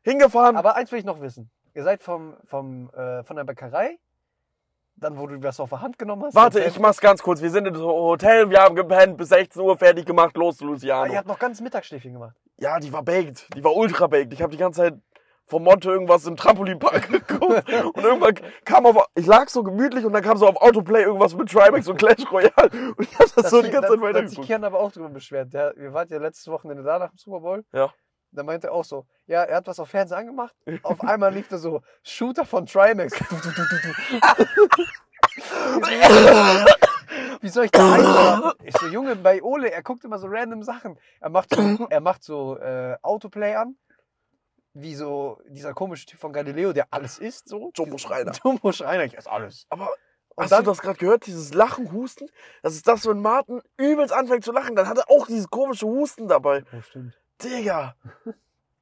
Hingefahren. Aber eins will ich noch wissen. Ihr seid vom, vom, äh, von der Bäckerei, dann wo du was auf der Hand genommen hast. Warte, ich mach's ganz kurz. Wir sind im Hotel, wir haben gepennt, bis 16 Uhr fertig gemacht, los zu Ah, Luciano. ihr habt noch ganz Mittagsschläfchen gemacht. Ja, die war baked. Die war ultra baked. Ich habe die ganze Zeit vom Monte irgendwas im Trampolinpark geguckt. Und irgendwann kam auf, ich lag so gemütlich und dann kam so auf Autoplay irgendwas mit Trimax und Clash Royale. Und ich hab das, so die ganze Zeit Da hat sich weitergeguckt. Kian aber auch drüber beschwert. Der, wir waren ja letztes Wochenende da nach dem Super Bowl. Ja. Da meinte er auch so, ja, er hat was auf Fernsehen angemacht. Auf einmal lief da so Shooter von Trimax. Wie soll ich da einmachen? Ich so, Junge, bei Ole, er guckt immer so random Sachen. Er macht so, er macht so äh, Autoplay an. Wie so dieser komische Typ von Galileo, der alles isst, so. Jumbo Schreiner. Jumbo Schreiner, ich esse alles. Aber Und hast dann- du das gerade gehört? Dieses Lachen, Husten? Das ist das, wenn Martin übelst anfängt zu lachen, dann hat er auch dieses komische Husten dabei. Oh, stimmt. Digga. Ihr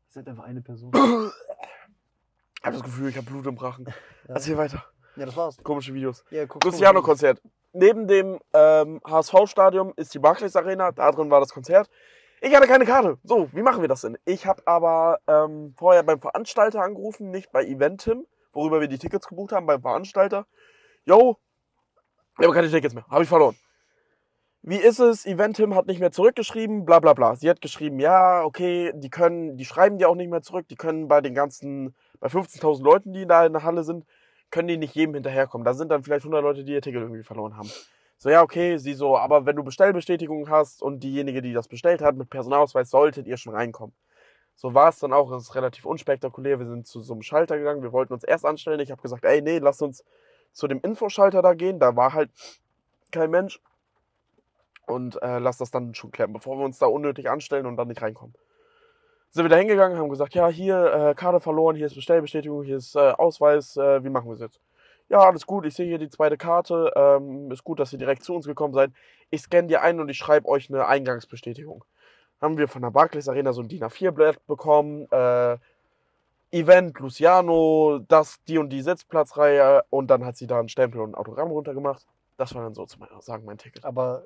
seid einfach eine Person. Ich habe das Gefühl, ich habe Blut im Rachen. Erzähl weiter. Ja, das war's. Komische Videos. Ja, guck, Luciano-Konzert. Neben dem ähm, HSV-Stadion ist die Barclays Arena. Da drin war das Konzert. Ich hatte keine Karte. So, wie machen wir das denn? Ich habe aber ähm, vorher beim Veranstalter angerufen, nicht bei Eventim, worüber wir die Tickets gebucht haben, beim Veranstalter. Yo, Ich habe keine Tickets mehr. Habe ich verloren. Wie ist es? Eventim hat nicht mehr zurückgeschrieben, bla bla bla. Sie hat geschrieben, ja, okay, die können, die schreiben dir auch nicht mehr zurück, die können bei den ganzen, bei 15.000 Leuten, die da in der Halle sind, können die nicht jedem hinterherkommen. Da sind dann vielleicht 100 Leute, die ihr Ticket irgendwie verloren haben. So, ja, okay, sie so, aber wenn du Bestellbestätigung hast und diejenige, die das bestellt hat, mit Personalausweis, solltet ihr schon reinkommen. So war es dann auch, es ist relativ unspektakulär. Wir sind zu so einem Schalter gegangen, wir wollten uns erst anstellen. Ich habe gesagt, ey, nee, lass uns zu dem Infoschalter da gehen. Da war halt kein Mensch. Und äh, lass das dann schon klären, bevor wir uns da unnötig anstellen und dann nicht reinkommen. Sind wir da hingegangen, haben gesagt, ja, hier äh, Karte verloren, hier ist Bestellbestätigung, hier ist äh, Ausweis, äh, wie machen wir es jetzt? Ja, alles gut, ich sehe hier die zweite Karte, ähm, ist gut, dass ihr direkt zu uns gekommen seid. Ich scanne dir ein und ich schreibe euch eine Eingangsbestätigung. Haben wir von der Barclays Arena so ein DIN A4-Blatt bekommen, äh, Event, Luciano, das, die und die Sitzplatzreihe und dann hat sie da einen Stempel und ein Autogramm runtergemacht. Das war dann so zu sagen mein Ticket. Aber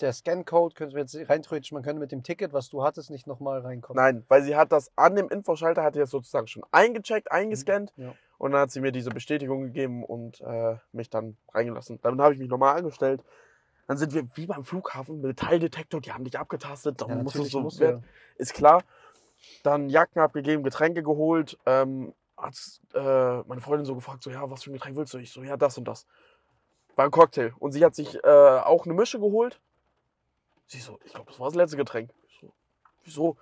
der Scan-Code könnte jetzt rein theoretisch, man könnte mit dem Ticket, was du hattest, nicht nochmal reinkommen. Nein, weil sie hat das an dem Infoschalter, hat sie das sozusagen schon eingecheckt, eingescannt Ja. und dann hat sie mir diese Bestätigung gegeben und äh, mich dann reingelassen. Dann habe ich mich nochmal angestellt. Dann sind wir wie beim Flughafen, Metalldetektor, die haben dich abgetastet, dann Ja, musst du so, wer- ja. ist klar. Dann Jacken abgegeben, Getränke geholt. Ähm, hat äh, meine Freundin so gefragt, so ja, was für ein Getränk willst du? Ich so, ja, das und das. War ein Cocktail. Und sie hat sich äh, auch eine Mische geholt. Sie so, ich glaube, das war das letzte Getränk. Ich so, wieso?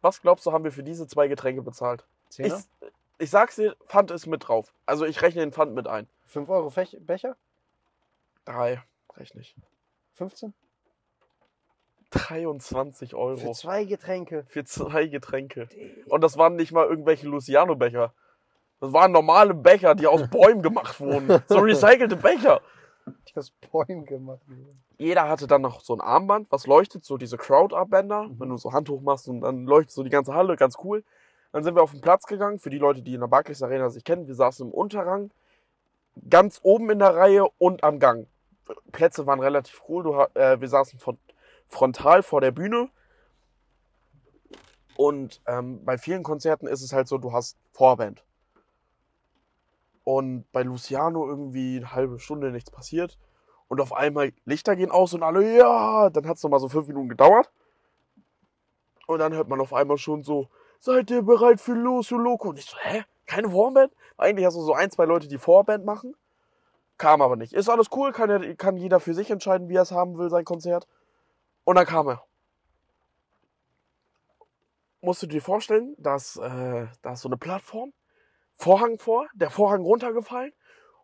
Was glaubst du, haben wir für diese zwei Getränke bezahlt? Ich, Zehner? ich sag's dir, Pfand ist mit drauf. Also ich rechne den Pfand mit ein. 5 Euro Fech Becher? Drei, rechne ich. 15? 23 Euro. Für zwei Getränke. für zwei Getränke. Und das waren nicht mal irgendwelche Luciano-Becher. Das waren normale Becher, die aus Bäumen gemacht wurden. So recycelte Becher. Aus Bäumen gemacht. Jeder hatte dann noch so ein Armband, was leuchtet, so diese Crowd-Up-Bänder. Wenn du so Hand hoch machst und dann leuchtet so die ganze Halle, ganz cool. Dann sind wir auf den Platz gegangen, für die Leute, die in der Barclays Arena sich kennen. Wir saßen im Unterrang, ganz oben in der Reihe und am Gang. Plätze waren relativ cool. Du, äh, wir saßen von, frontal vor der Bühne. Und ähm, bei vielen Konzerten ist es halt so, du hast Vorband. Und bei Luciano irgendwie eine halbe Stunde nichts passiert. Und auf einmal Lichter gehen aus und alle, ja, dann hat es nochmal so fünf Minuten gedauert. Und dann hört man auf einmal schon so, seid ihr bereit für Lucio Loco? Und ich so, hä? Keine Vorband? Eigentlich hast du so ein, zwei Leute, die Vorband machen. Kam aber nicht. Ist alles cool, kann, kann jeder für sich entscheiden, wie er es haben will, sein Konzert. Und dann kam er. Musst du dir vorstellen, dass äh, da ist so eine Plattform, Vorhang vor, der Vorhang runtergefallen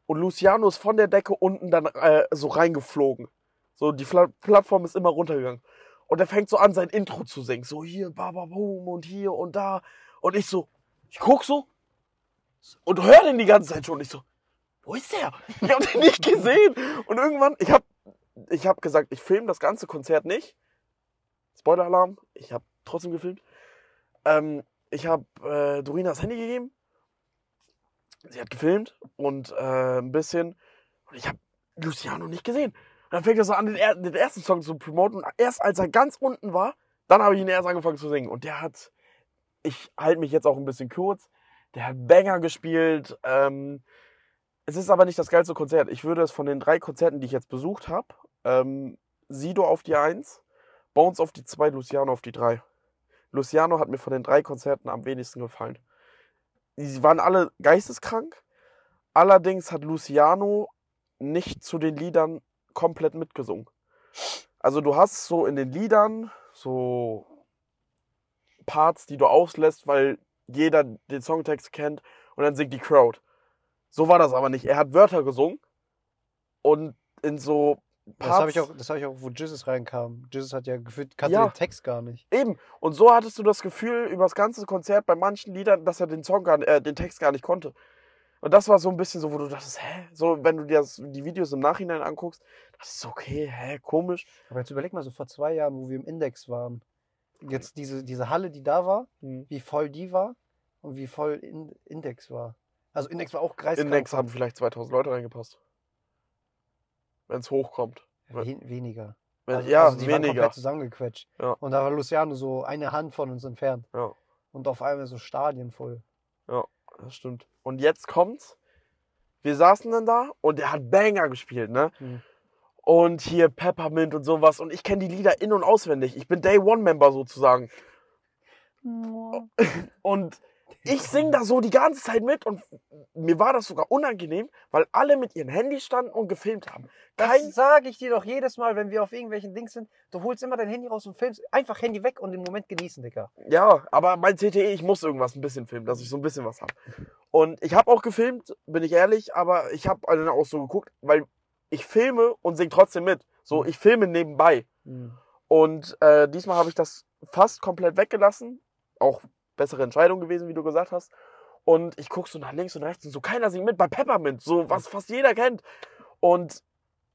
und Luciano ist von der Decke unten dann äh, so reingeflogen. So, die Fla Plattform ist immer runtergegangen. Und er fängt so an, sein Intro zu singen. So hier, bababum und hier und da. Und ich so, ich guck so und höre den die ganze Zeit schon. Ich so, wo ist der? Ich habe den nicht gesehen. Und irgendwann, ich habe ich hab gesagt, ich filme das ganze Konzert nicht. Spoiler-Alarm, ich habe trotzdem gefilmt. Ähm, ich habe äh, Dorina Handy gegeben. Sie hat gefilmt und äh, ein bisschen. Und ich habe Luciano nicht gesehen. Und dann fängt er so an, den, er den ersten Song zu promoten. Erst als er ganz unten war, dann habe ich ihn erst angefangen zu singen. Und der hat, ich halte mich jetzt auch ein bisschen kurz, der hat Banger gespielt. Ähm, es ist aber nicht das geilste Konzert. Ich würde es von den drei Konzerten, die ich jetzt besucht habe, ähm, Sido auf die 1, Bones auf die 2, Luciano auf die 3. Luciano hat mir von den drei Konzerten am wenigsten gefallen. Sie waren alle geisteskrank. Allerdings hat Luciano nicht zu den Liedern komplett mitgesungen. Also du hast so in den Liedern so Parts, die du auslässt, weil jeder den Songtext kennt und dann singt die Crowd. So war das aber nicht. Er hat Wörter gesungen und in so Das habe ich, auch- das hab ich auch, wo Jesus reinkam. Jesus hat ja gefühlt, kannte Ja. den Text gar nicht. Eben. Und so hattest du das Gefühl über das ganze Konzert bei manchen Liedern, dass er den Song gar, äh, den Text gar nicht konnte. Und das war so ein bisschen so, wo du dachtest, hä? So, wenn du dir das, die Videos im Nachhinein anguckst, das ist okay, hä, komisch. Aber jetzt überleg mal, so vor zwei Jahren, wo wir im Index waren. Jetzt diese, diese Halle, die da war, Hm. wie voll die war und wie voll in, Index war. Also Index war auch kreiskrank. Index haben vielleicht 2000 Leute reingepasst. Wenn es hochkommt. Wen, weniger. Wenn, Also, ja, also die waren weniger. komplett zusammengequetscht. Ja. Und da war Luciano so eine Hand von uns entfernt. Ja. Und auf einmal so Stadien voll. Das stimmt. Und jetzt kommt's. Wir saßen dann da und er hat Banger gespielt, ne? Mhm. und hier Peppermint und sowas. Und ich kenne die Lieder in- und auswendig. Ich bin Day One-Member sozusagen. Und ich sing da so die ganze Zeit mit und mir war das sogar unangenehm, weil alle mit ihren Handys standen und gefilmt haben. Kein, Das sage ich dir doch jedes Mal, wenn wir auf irgendwelchen Dings sind. Du holst immer dein Handy raus und filmst. Einfach Handy weg und den Moment genießen, Digga. ja, aber mein CTE, ich muss irgendwas ein bisschen filmen, dass ich so ein bisschen was habe. Und ich habe auch gefilmt, bin ich ehrlich, aber ich habe dann auch so geguckt, weil ich filme und sing trotzdem mit. So, ich filme nebenbei. Und äh, diesmal habe ich das fast komplett weggelassen. Auch bessere Entscheidung gewesen, wie du gesagt hast. Und ich gucke so nach links und rechts und so, keiner singt mit bei Peppermint, so was fast jeder kennt. Und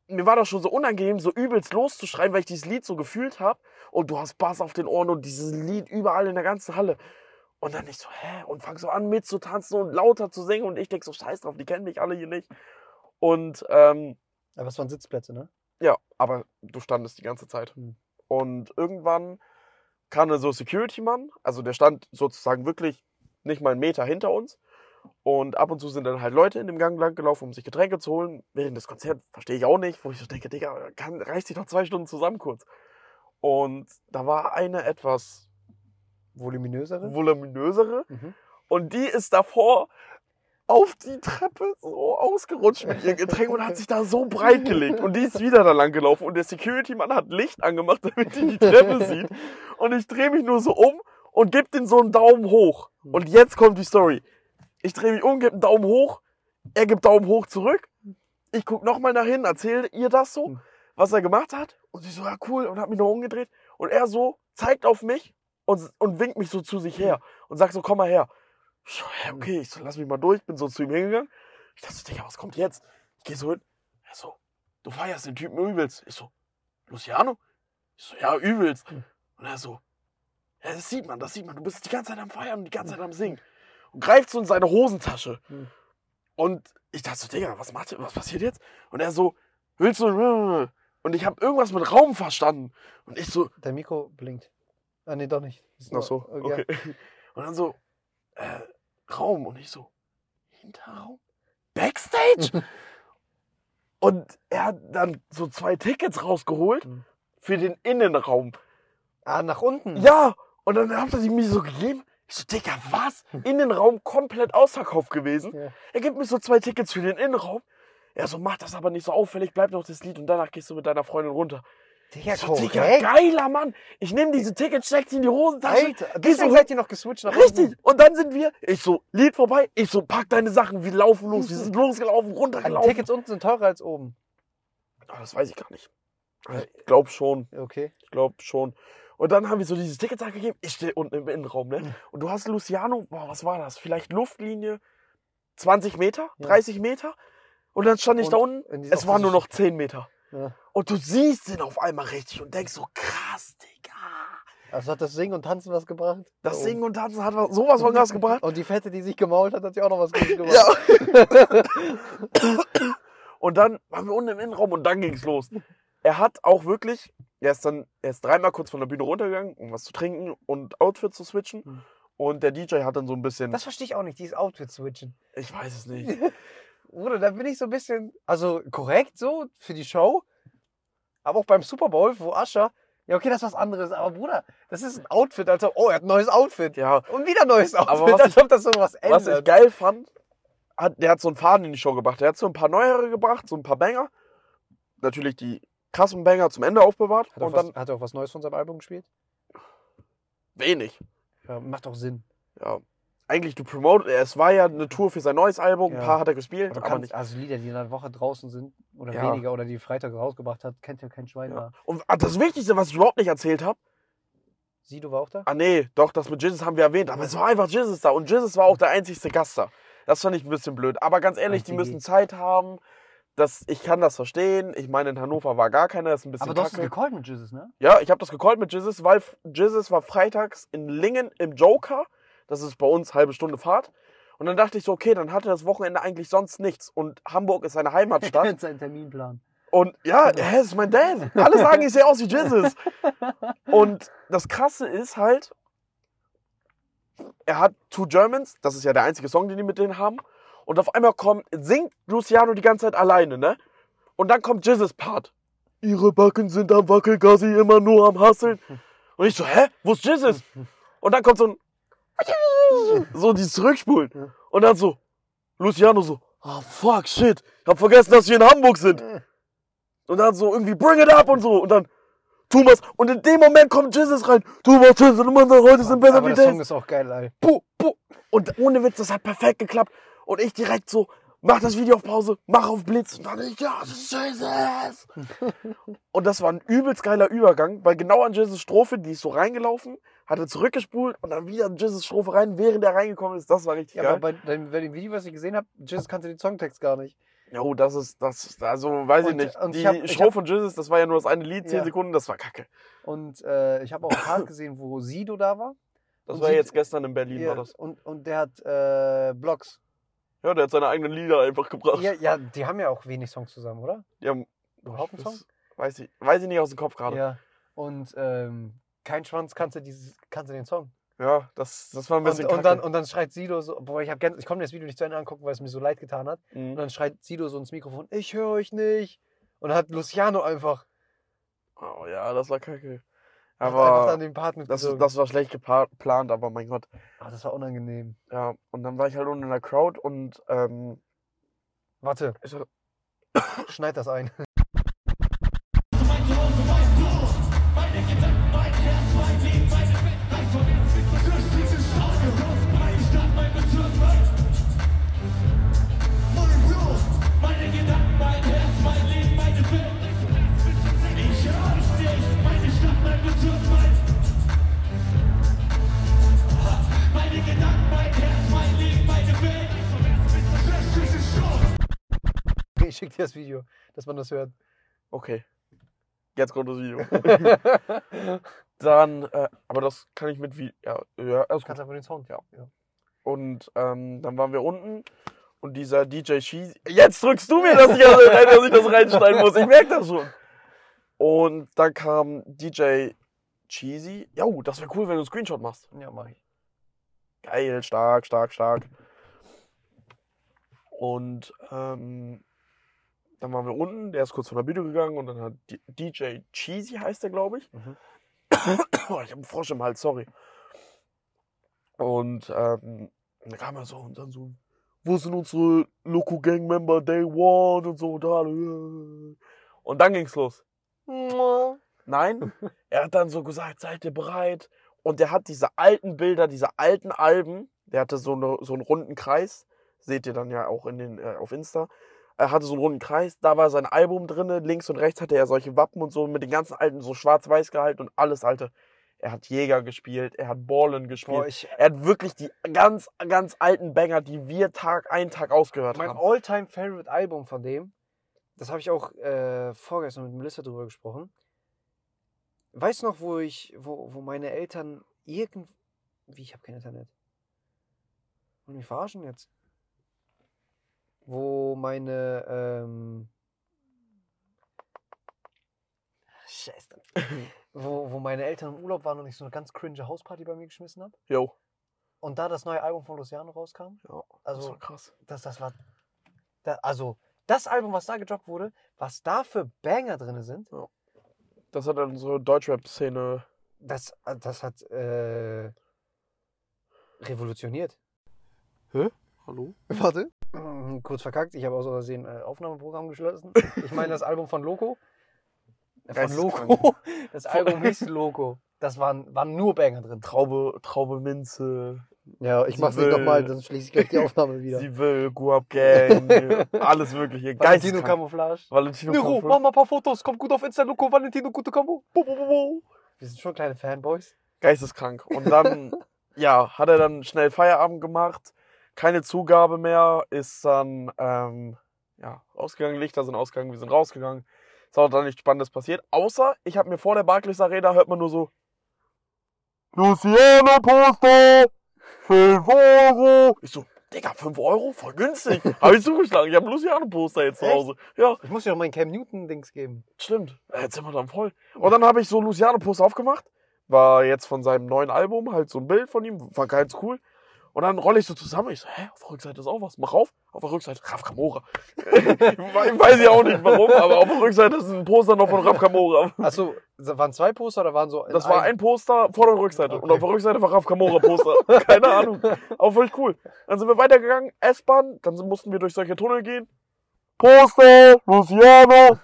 mir war das schon so unangenehm, so übelst loszuschreien, weil ich dieses Lied so gefühlt habe. Und du hast Bass auf den Ohren und dieses Lied überall in der ganzen Halle. Und dann ich so, hä? Und fang so an mitzutanzen und lauter zu singen. Und ich denk so, scheiß drauf, die kennen mich alle hier nicht. Und ähm, Aber es waren Sitzplätze, ne? ja, aber du standest die ganze Zeit. Hm. Und irgendwann kam dann so Security-Mann, also der stand sozusagen wirklich nicht mal einen Meter hinter uns. Und ab und zu sind dann halt Leute in dem Gang lang gelaufen, um sich Getränke zu holen. Während des Konzerts verstehe ich auch nicht, wo ich so denke, Digga, kann, reißt sich doch zwei Stunden zusammen kurz. Und da war eine etwas Voluminösere. voluminösere Mhm. und die ist davor auf die Treppe so ausgerutscht mit ihrem Getränk und hat sich da so breit gelegt. Und die ist wieder da lang gelaufen und der Security-Mann hat Licht angemacht, damit die die Treppe sieht. Und ich drehe mich nur so um und gebe den so einen Daumen hoch. Und jetzt kommt die Story. Ich drehe mich um, gebe einen Daumen hoch, er gibt Daumen hoch zurück. Ich guck nochmal nach hinten, erzähle ihr das so, was er gemacht hat. Und sie so, ja cool, und hat mich noch umgedreht. Und er so zeigt auf mich und, und winkt mich so zu sich her und sagt so, komm mal her. So, ja, okay, ich so, lass mich mal durch, bin so zu ihm hingegangen. Ich dachte so, Digga, was kommt jetzt? Ich gehe so hin. Er so, du feierst den Typen übelst. Ich so, Luciano? Ich so, ja, übelst. Und er so, ja, das sieht man, das sieht man. Du bist die ganze Zeit am Feiern und die ganze Zeit am Singen. Und greift so in seine Hosentasche. Hm. Und ich dachte so, Digga, was macht was passiert jetzt? Und er so, willst du. Und ich habe irgendwas mit Raum verstanden. Und ich so, Dein Mikro blinkt. Ah, nee, doch nicht. Ist Ach so, nur- okay. Und dann so, äh, Raum. Und ich so, Hinterraum? Backstage? und er hat dann so zwei Tickets rausgeholt Mhm. für den Innenraum. Ah, nach unten. Ja! Und dann hat er die mir so gegeben. Ich so, Digga, was? Innenraum komplett ausverkauft gewesen. Ja. Er gibt mir so zwei Tickets für den Innenraum. Er so, mach das aber nicht so auffällig, bleib noch das Lied und danach gehst du mit deiner Freundin runter. Digga, so, Digga, korrekt. geiler Mann. Ich nehme diese Tickets, steck die in die Hosentasche. Alter, deswegen seid ihr noch geswitcht nach Richtig. unten. Und dann sind wir, ich so, Lied vorbei, ich so, pack deine Sachen, wir laufen los, wir sind losgelaufen, Die runtergelaufen. Tickets unten sind teurer als oben. Ah, das weiß ich gar nicht. Ich glaub schon, Okay. ich glaub schon. Und dann haben wir so dieses Ticket gegeben, ich stehe unten im Innenraum, ne? Und du hast Luciano, boah, was war das? Vielleicht Luftlinie 20 Meter, Ja. 30 Meter? Und dann stand ich Und da unten, die- es waren nur noch 10 Meter. Ja. Und du siehst ihn auf einmal richtig und denkst so, krass, Digga. Also hat das Singen und Tanzen was gebracht? Das Da oben. Singen und Tanzen hat was- sowas von Gas gebracht. Und die Fette, die sich gemault hat, hat ja auch noch was Gutes gemacht. Ja. und dann waren wir unten im Innenraum und dann ging's los. Er hat auch wirklich, er ist dann, er ist dreimal kurz von der Bühne runtergegangen, um was zu trinken und Outfit zu switchen. Mhm. Und der DJ hat dann so ein bisschen, Das verstehe ich auch nicht, dieses Outfit-Switchen. ich weiß es nicht. Bruder, da bin ich so ein bisschen, also korrekt so für die Show, aber auch beim Super Bowl, wo Ascher, ja okay, das ist was anderes, aber Bruder, das ist ein Outfit, also, oh, er hat ein neues Outfit. Ja, Und wieder ein neues Outfit, Aber was als ob das so was was ich ändert. geil fand, hat, der hat so einen Faden in die Show gebracht. Der hat so ein paar Neuere gebracht, so ein paar Banger. Natürlich die krassen Banger zum Ende aufbewahrt. Hat er, und was, dann hat er auch was Neues von seinem Album gespielt? wenig. Ja, macht auch Sinn. Ja. Eigentlich, du promote, es war ja eine Tour für sein neues Album, Ja. ein paar hat er gespielt, Aber aber kannst, nicht. also Lieder, die in einer Woche draußen sind oder Ja. weniger oder die Freitag rausgebracht hat, kennt ja kein Schwein Ja. Und ah, das Wichtigste, was ich überhaupt nicht erzählt habe, Sido war auch da? ah nee, doch, das mit Jesus haben wir erwähnt, aber es war einfach Jesus da und Jesus war auch der einzigste Gast da. Das fand ich ein bisschen blöd. Aber ganz ehrlich, die müssen Zeit haben. Das, ich kann das verstehen. Ich meine, in Hannover war gar keiner, das ist ein bisschen Aber du hast es kacke. gecallt mit Jesus, ne? Ja, ich habe das gecallt mit Jesus, weil Jesus war freitags in Lingen im Joker. Das ist bei uns halbe Stunde Fahrt. Und dann dachte ich so, okay, dann hatte das Wochenende eigentlich sonst nichts. Und Hamburg ist seine Heimatstadt. Kennt seinen Terminplan. Und ja, er ist mein Dad. Alle sagen, ich sehe aus wie Jesus. Und das Krasse ist halt, er hat Two Germans, das ist ja der einzige Song, den die mit denen haben. Und auf einmal kommt, singt Luciano die ganze Zeit alleine, ne? Und dann kommt Jesus Part. ihre Backen sind am Wackeln, Gassi immer nur am Hasseln. Und ich so, hä, wo ist Jesus? Und dann kommt so ein, so die zurückspulen. Und dann so, Luciano so, oh fuck, shit, ich hab vergessen, dass wir in Hamburg sind. Und dann so irgendwie, bring it up und so. Und dann, Thomas, und in dem Moment kommt Jesus rein. Thomas, Jesus, und man sagt, heute sind besser wie der Song Days. ist auch geil, ey. Puh, puh. Und ohne Witz, das hat perfekt geklappt. Und ich direkt so, mach das Video auf Pause, mach auf Blitz. Und dann ich, ja, das ist Jesus. und das war ein übelst geiler Übergang, weil genau an Jesus Strophe, die ist so reingelaufen, hatte zurückgespult und dann wieder Jesus Strophe rein, während er reingekommen ist. Das war richtig Ja, geil. aber bei, deinem- bei dem Video, was ich gesehen habe, Jesus kannte den Songtext gar nicht. Jo, das ist, das, also, weiß ich Und- nicht. und Die ich hab- ich Strophe hab- von Jesus, das war ja nur das eine Lied, 10 Ja. Sekunden, das war kacke. Und äh, ich habe auch Part gesehen, wo Sido da war. Das Und war sie- jetzt gestern in Berlin, Ja, war das. Und, und der hat äh, Blogs. Ja, der hat seine eigenen Lieder einfach gebracht. Ja, ja, die haben ja auch wenig Songs zusammen, oder? Die haben, Überhaupt einen Song? weiß ich, weiß ich nicht aus dem Kopf gerade. Ja. Ja. Und ähm, kein Schwanz kannte, dieses, kannte den Song. das, das war ein Und, bisschen und, dann, kacke. und dann schreit Sido so, boah, ich, hab ich konnte das Video nicht zu Ende angucken, weil es mir so leid getan hat. Und Mhm. dann schreit Sido so ins Mikrofon, ich höre euch nicht. Und dann hat Luciano einfach, Oh ja, das war kacke. Aber dann das, das war schlecht geplant, aber mein Gott. Ah, das war unangenehm. Ja, und dann war ich halt unten in der Crowd und ähm, Warte, schneid das ein. Das Video, dass man das hört. okay. Jetzt kommt das Video. dann, äh, aber das kann ich mit wie. Ja, ja, alles. Kannst einfach den Sound, ja. ja. Und ähm, dann waren wir unten und dieser DJ Cheesy. Jetzt drückst du mir, dass ich, dass ich das reinschneiden muss. Ich merke das schon. Und dann kam DJ Cheesy. Ja, das wäre cool, wenn du einen Screenshot machst. Ja, mach ich. Geil, stark, stark, stark. Und ähm, dann waren wir unten, der ist kurz von der Bühne gegangen und dann hat DJ Cheesy heißt der, glaube ich. Mhm. Oh, ich habe einen Frosch im Hals, sorry. Und ähm, dann kam er so und dann so, wo sind unsere Loco Gang Member Day One und so und alle. äh. Und dann ging's los. Nein, er hat dann so gesagt, seid ihr bereit? Und der hat diese alten Bilder, diese alten Alben, der hatte so, eine, so einen runden Kreis, seht ihr dann ja auch in den, äh, auf Insta. Er hatte so einen runden Kreis, da war sein Album drinne, links und rechts hatte er solche Wappen und so mit den ganzen alten, so schwarz-weiß gehalten und alles alte. Er hat Jäger gespielt, er hat Ballen gespielt. Boah, ich, er hat wirklich die ganz, ganz alten Banger, die wir Tag ein, Tag ausgehört mein haben. all-time favorite Album von dem, das habe ich auch äh, vorgestern mit Melissa drüber gesprochen. Weißt du noch, wo ich, wo, wo meine Eltern irgend, wie ich habe kein Internet. Und mich verarschen jetzt. Wo meine, ähm, Scheiße. wo, wo meine Eltern im Urlaub waren und ich so eine ganz cringe Hausparty bei mir geschmissen habe. Jo. Und da das neue Album von Luciano rauskam. Ja, das Also war krass. das, das war. Da, also, das Album, was da gedroppt wurde, was da für Banger drin sind, Das hat dann unsere Deutschrap-Szene. das, das hat äh, revolutioniert. Hallo? Warte. Mhm, Kurz verkackt, ich habe aus Versehen äh, Aufnahmeprogramm geschlossen. Ich meine das Album von Loco. Äh, Von. Loco. Das Album hieß Loco. Das waren, waren nur Banger drin. Traube, Traube Minze. Ja, ich mach's nicht noch mal, sonst schließe ich gleich die Aufnahme wieder. Sie will, Guap Gang, alles mögliche. Valentino. Camouflage. Valentino Nero, Camouflage. mach mal ein paar Fotos, kommt gut auf Insta, Loco, Valentino, gute Combo. Bo, bo, bo, bo. Wir sind schon kleine Fanboys. Geisteskrank. Und dann, ja, hat er dann schnell Feierabend gemacht. Keine Zugabe mehr. Ist dann, ähm, ja, ausgegangen. Lichter sind ausgegangen. Wir sind rausgegangen. Ist auch dann nichts Spannendes passiert. Außer, ich habe mir vor der Barclays Arena, hört man nur so, Luciano Poster, 5 Euro. Ich so, Digga, 5 Euro? Voll günstig. Hab ich zugeschlagen. Ich habe Luciano Poster jetzt zu? Hause. Ja, Ich muss dir noch meinen Cam Newton-Dings geben. Stimmt. Jetzt sind wir dann voll. Und dann habe ich so Luciano Post aufgemacht. War jetzt von seinem neuen Album halt so ein Bild von ihm. War ganz cool. Und dann rolle ich so zusammen. Ich so, hä, auf der Rückseite ist auch was. Mach auf. Auf der Rückseite Raf Kamora. ich weiß ja auch nicht warum, aber auf der Rückseite ist ein Poster noch von Raf Kamora. Achso, waren zwei Poster oder waren so. Das war ein Poster vor der Rückseite. Und Okay. auf der Rückseite war Raf Kamora Poster. Keine Ahnung. Auch völlig cool. Dann sind wir weitergegangen, S-Bahn, dann mussten wir durch solche Tunnel gehen. Poster, Luciano.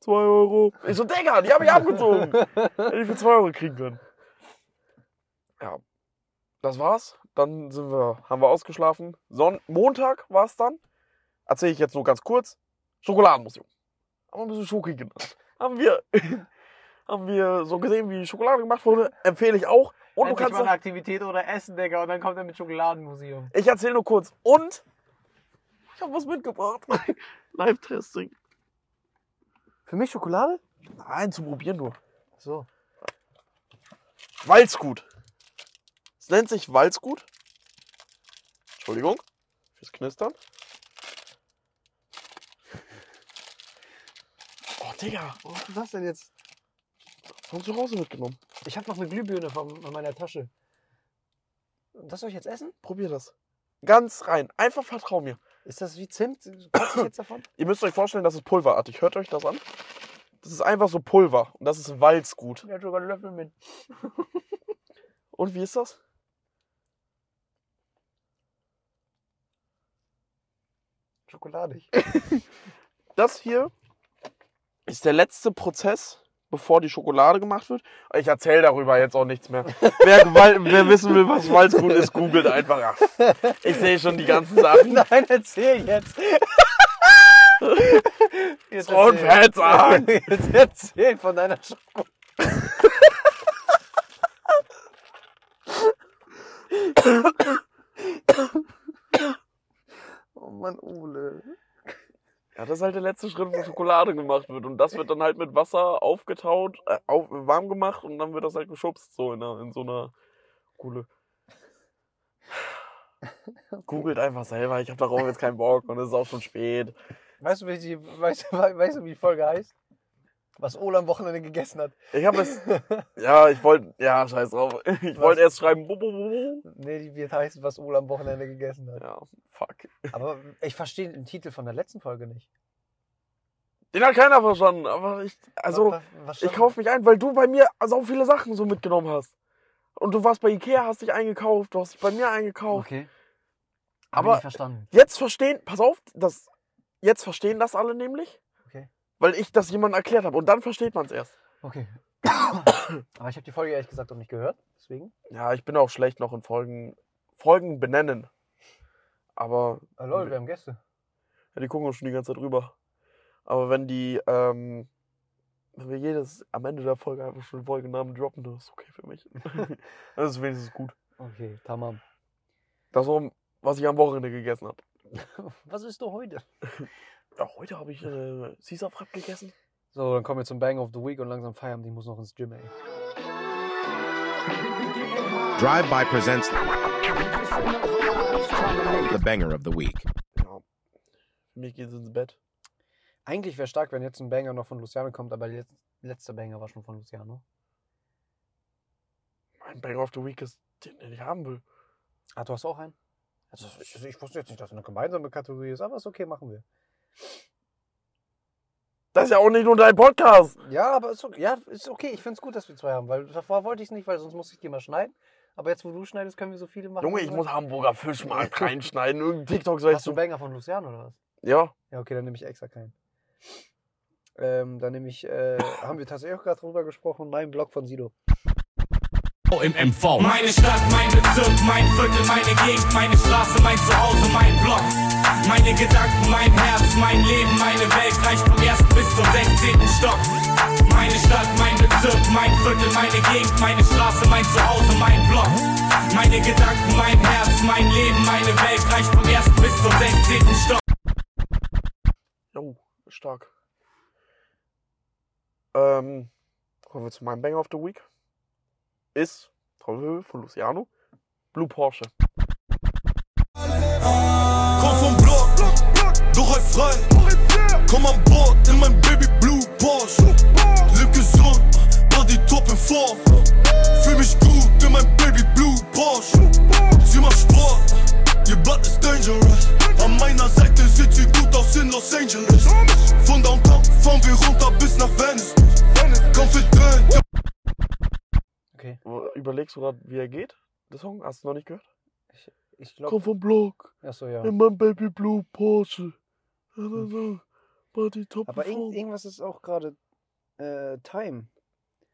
Zwei Euro. Ich so, Digga, die habe ich abgezogen. Hätte ich für zwei Euro kriegen können. Ja. Das war's. Dann sind wir, haben wir ausgeschlafen. Son Montag war es dann. Erzähle ich jetzt nur ganz kurz. Schokoladenmuseum. Haben wir ein bisschen Schoki genannt. Haben wir, haben wir so gesehen, wie Schokolade gemacht wurde. Empfehle ich auch. Und du Endlich kannst mal eine Aktivität oder Essen, Digga, und dann kommt er mit Schokoladenmuseum. Ich erzähle nur kurz. Und ich habe was mitgebracht. Live-Testing. Für mich Schokolade? Nein, zu probieren nur. So. Walzgut. Nennt sich Walzgut. Entschuldigung fürs Knistern. Oh, Digga. Was ist das denn jetzt? Von zu Hause mitgenommen. Ich habe noch eine Glühbirne von, in meiner Tasche. Das soll ich jetzt essen? Probier das. Ganz rein. Einfach vertrau mir. Ist das wie Zimt? Kotze ich jetzt davon? Ihr müsst euch vorstellen, das ist pulverartig. Hört euch das an? Das ist einfach so Pulver. Und das ist Walzgut. Der hat sogar einen Löffel mit. Und wie ist das? Schokoladig. Das hier ist der letzte Prozess, bevor die Schokolade gemacht wird. Ich erzähle darüber jetzt auch nichts mehr. Wer, wer wissen will, was Walzgut ist, googelt einfach. Ach, ich sehe schon die ganzen Sachen. Nein, erzähl jetzt. jetzt Und Fett sagen. Jetzt erzähl von deiner Schokolade. Oh Mann, Ole. Ja, das ist halt der letzte Schritt, wo Schokolade gemacht wird. Und das wird dann halt mit Wasser aufgetaut, äh, auf, warm gemacht und dann wird das halt geschubst, so in, einer, in so einer Kuhle. Googelt einfach selber, ich habe darauf jetzt keinen Bock und es ist auch schon spät. Weißt du, wie die, weißt, du- weißt du, wie die Folge heißt? Was Ola am Wochenende gegessen hat? Ich habe es. Ja, ich wollte. Ja, scheiß drauf. Ich wollte erst schreiben. bu- bu- bu- bu. Nee, die wird heißen, was Ola am Wochenende gegessen hat. Ja, fuck. Aber ich verstehe den Titel von der letzten Folge nicht. Den hat keiner verstanden, aber ich. Also, Was- was ich kaufe mich ein, weil du bei mir so viele Sachen so mitgenommen hast. Und du warst bei Ikea, hast dich eingekauft, du hast dich bei mir eingekauft. Okay. Aber- nicht verstanden. Jetzt verstehen, pass auf, das, jetzt verstehen das alle nämlich. Weil ich das jemandem erklärt habe. Und dann versteht man es erst. Okay. Aber ich habe die Folge ehrlich gesagt noch nicht gehört. Deswegen. Ja, ich bin auch schlecht noch in Folgen, Folgen benennen. Aber Ah, lol, wir haben Gäste. Ja, die gucken uns schon die ganze Zeit rüber. Aber wenn die, ähm, wenn wir jedes am Ende der Folge einfach schon den Folgennamen droppen, das ist okay für mich. das ist wenigstens gut. Okay, tamam. Das war, was ich am Wochenende gegessen habe. Was isst du heute? Ja, heute habe ich äh, Caesar Frapp gegessen. So, dann kommen wir zum Bang of the Week und langsam feiern. Die muss noch ins Gym, ey. Drive By presents the banger of the week. Ja. Für mich geht's ins Bett. Eigentlich wäre stark, wenn jetzt ein Banger noch von Luciano kommt, aber der letzte Banger war schon von Luciano. Mein Bang of the Week ist den, den ich haben will. Ah, du hast auch einen? Also, ich, ich wusste jetzt nicht, dass es eine gemeinsame Kategorie ist, aber ist okay, machen wir. Das ist ja auch nicht nur dein Podcast. Ja, aber ist okay. Ja, ist okay. Ich finde es gut, dass wir zwei haben, weil davor wollte ich es nicht, weil sonst muss ich die mal schneiden. Aber jetzt, wo du schneidest, können wir so viele machen. Junge, ich muss. Hamburger Fischmarkt reinschneiden. Irgendein TikTok soll ich Hast du so. einen Banger von Luciano oder was? Ja. Ja, okay, dann nehme ich extra keinen. Ähm, dann nehme ich, äh, haben wir tatsächlich auch gerade drüber gesprochen, mein Blog von Sido. Im MV. Meine Stadt, mein Bezirk, mein Viertel, meine Gegend, meine Straße, mein Zuhause, mein Block. Meine Gedanken, mein Herz, mein Leben, meine Welt reicht vom ersten bis zum 16. Stock. Meine Stadt, mein Bezirk, mein Viertel, meine Gegend, meine Straße, mein Zuhause, mein Block. Meine Gedanken, mein Herz, mein Leben, meine Welt reicht vom ersten bis zum 16. Stock. Jo, stark. Ähm, kommen wir zu meinem Banger of the Week ist Tom von Luciano, Blue Porsche. Komm vom Block, halt doch halt frei. Komm an Bord in mein Baby Blue Porsche. Leb gesund, Body top in Form. Fühl mich gut in mein Baby Blue Porsche. Sie macht Sport, ihr Blatt ist dangerous. An meiner Seite sieht sie gut aus in Los Angeles. Von Downtown fahren wir runter bis nach Venice. Confident, überleg sogar, wie er geht. Der Song, hast du noch nicht gehört? Ich glaube. Komm vom Block, Achso, ja. in meinem Baby Blue Porsche. Top Aber irgend, irgendwas ist auch gerade äh, Time.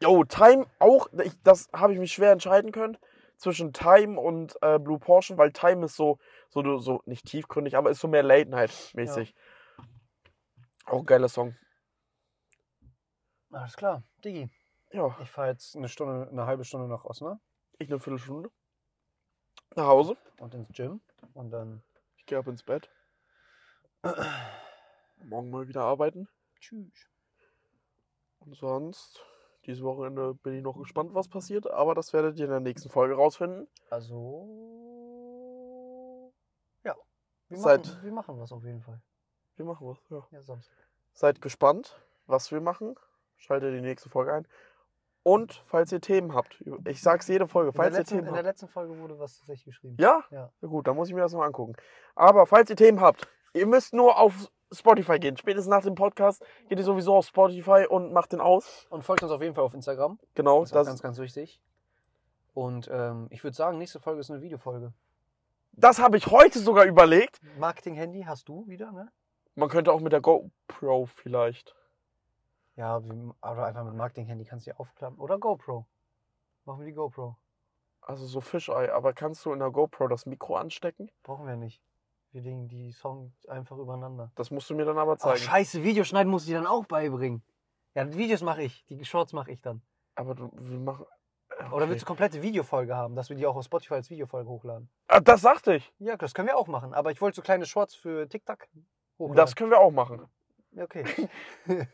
Jo, Time auch, ich, das habe ich mich schwer entscheiden können zwischen Time und äh, Blue Porsche, weil Time ist so, so, du- so nicht tiefgründig, aber ist so mehr Late Night mäßig. Auch ein geiler Song. Alles klar. Digi, Ja, ich fahre jetzt eine Stunde, eine halbe Stunde nach Osnabrück ich eine Viertelstunde. Nach Hause. und ins Gym. Und dann Ich gehe ab ins Bett. Morgen mal wieder arbeiten. tschüss. Und sonst, dieses Wochenende bin ich noch gespannt, was passiert, aber das werdet ihr in der nächsten Folge rausfinden. Also. Ja. Wir Seit- machen, wir machen was auf jeden Fall. Wir machen was, ja. Ja, sonst. Seid gespannt, was wir machen. Schaltet die nächste Folge ein. Und falls ihr Themen habt, ich sag's jede Folge, In der, falls ihr letzten, Themen in der letzten Folge wurde was tatsächlich geschrieben. Ja? Ja. Na gut, dann muss ich mir das noch angucken. Aber falls ihr Themen habt, ihr müsst nur auf Spotify gehen. Spätestens nach dem Podcast geht ihr sowieso auf Spotify und macht den aus. Und folgt uns auf jeden Fall auf Instagram. Genau, Das ist das, ganz, ganz wichtig. Und ähm, ich würde sagen, nächste Folge ist eine Videofolge. das habe ich heute sogar überlegt. Marketing-Handy hast du wieder, ne? Man könnte auch mit der GoPro vielleicht. Ja, wir, oder einfach mit Marketing-Handy kannst du ja aufklappen. Oder GoPro. Machen wir die GoPro. Also so Fischei. Aber kannst du in der GoPro das Mikro anstecken? Brauchen wir nicht. Wir legen die Songs einfach übereinander. Das musst du mir dann aber zeigen. scheiße, Videoschneiden muss ich dann auch beibringen. Ja, die Videos mache ich. Die Shorts mache ich dann. aber du, wir machen. Oder Okay. willst du komplette Videofolge haben, dass wir die auch auf Spotify als Videofolge hochladen? Ah, das sagte ich. Ja, das können wir auch machen. Aber ich wollte so kleine Shorts für TikTok hochladen. Das können wir auch machen. Okay.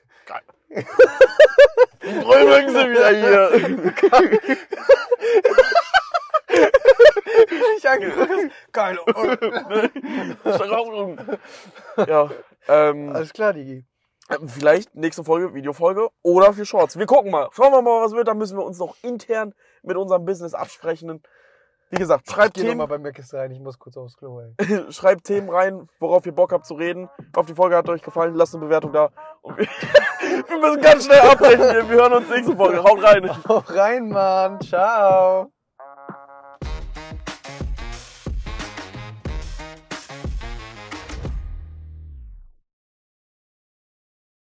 Drüben sind wieder hier. ich angeguckt. Geil. ja, ähm, Alles klar, Digi. vielleicht nächste Folge, Videofolge oder für Shorts. Wir gucken mal. Schauen wir mal, was wird. Dann müssen wir uns noch intern mit unserem Business absprechen. Wie gesagt, schreibt doch mal Themen, bei Mc's rein. Ich muss kurz aufs Klo, ey. schreibt Themen rein, worauf ihr Bock habt zu reden. Ich hoffe, die Folge hat euch gefallen. Lasst eine Bewertung da. Wir, wir müssen ganz schnell abbrechen. Wir, wir hören uns nächste Folge. Haut rein. Hau rein, Mann. Ciao.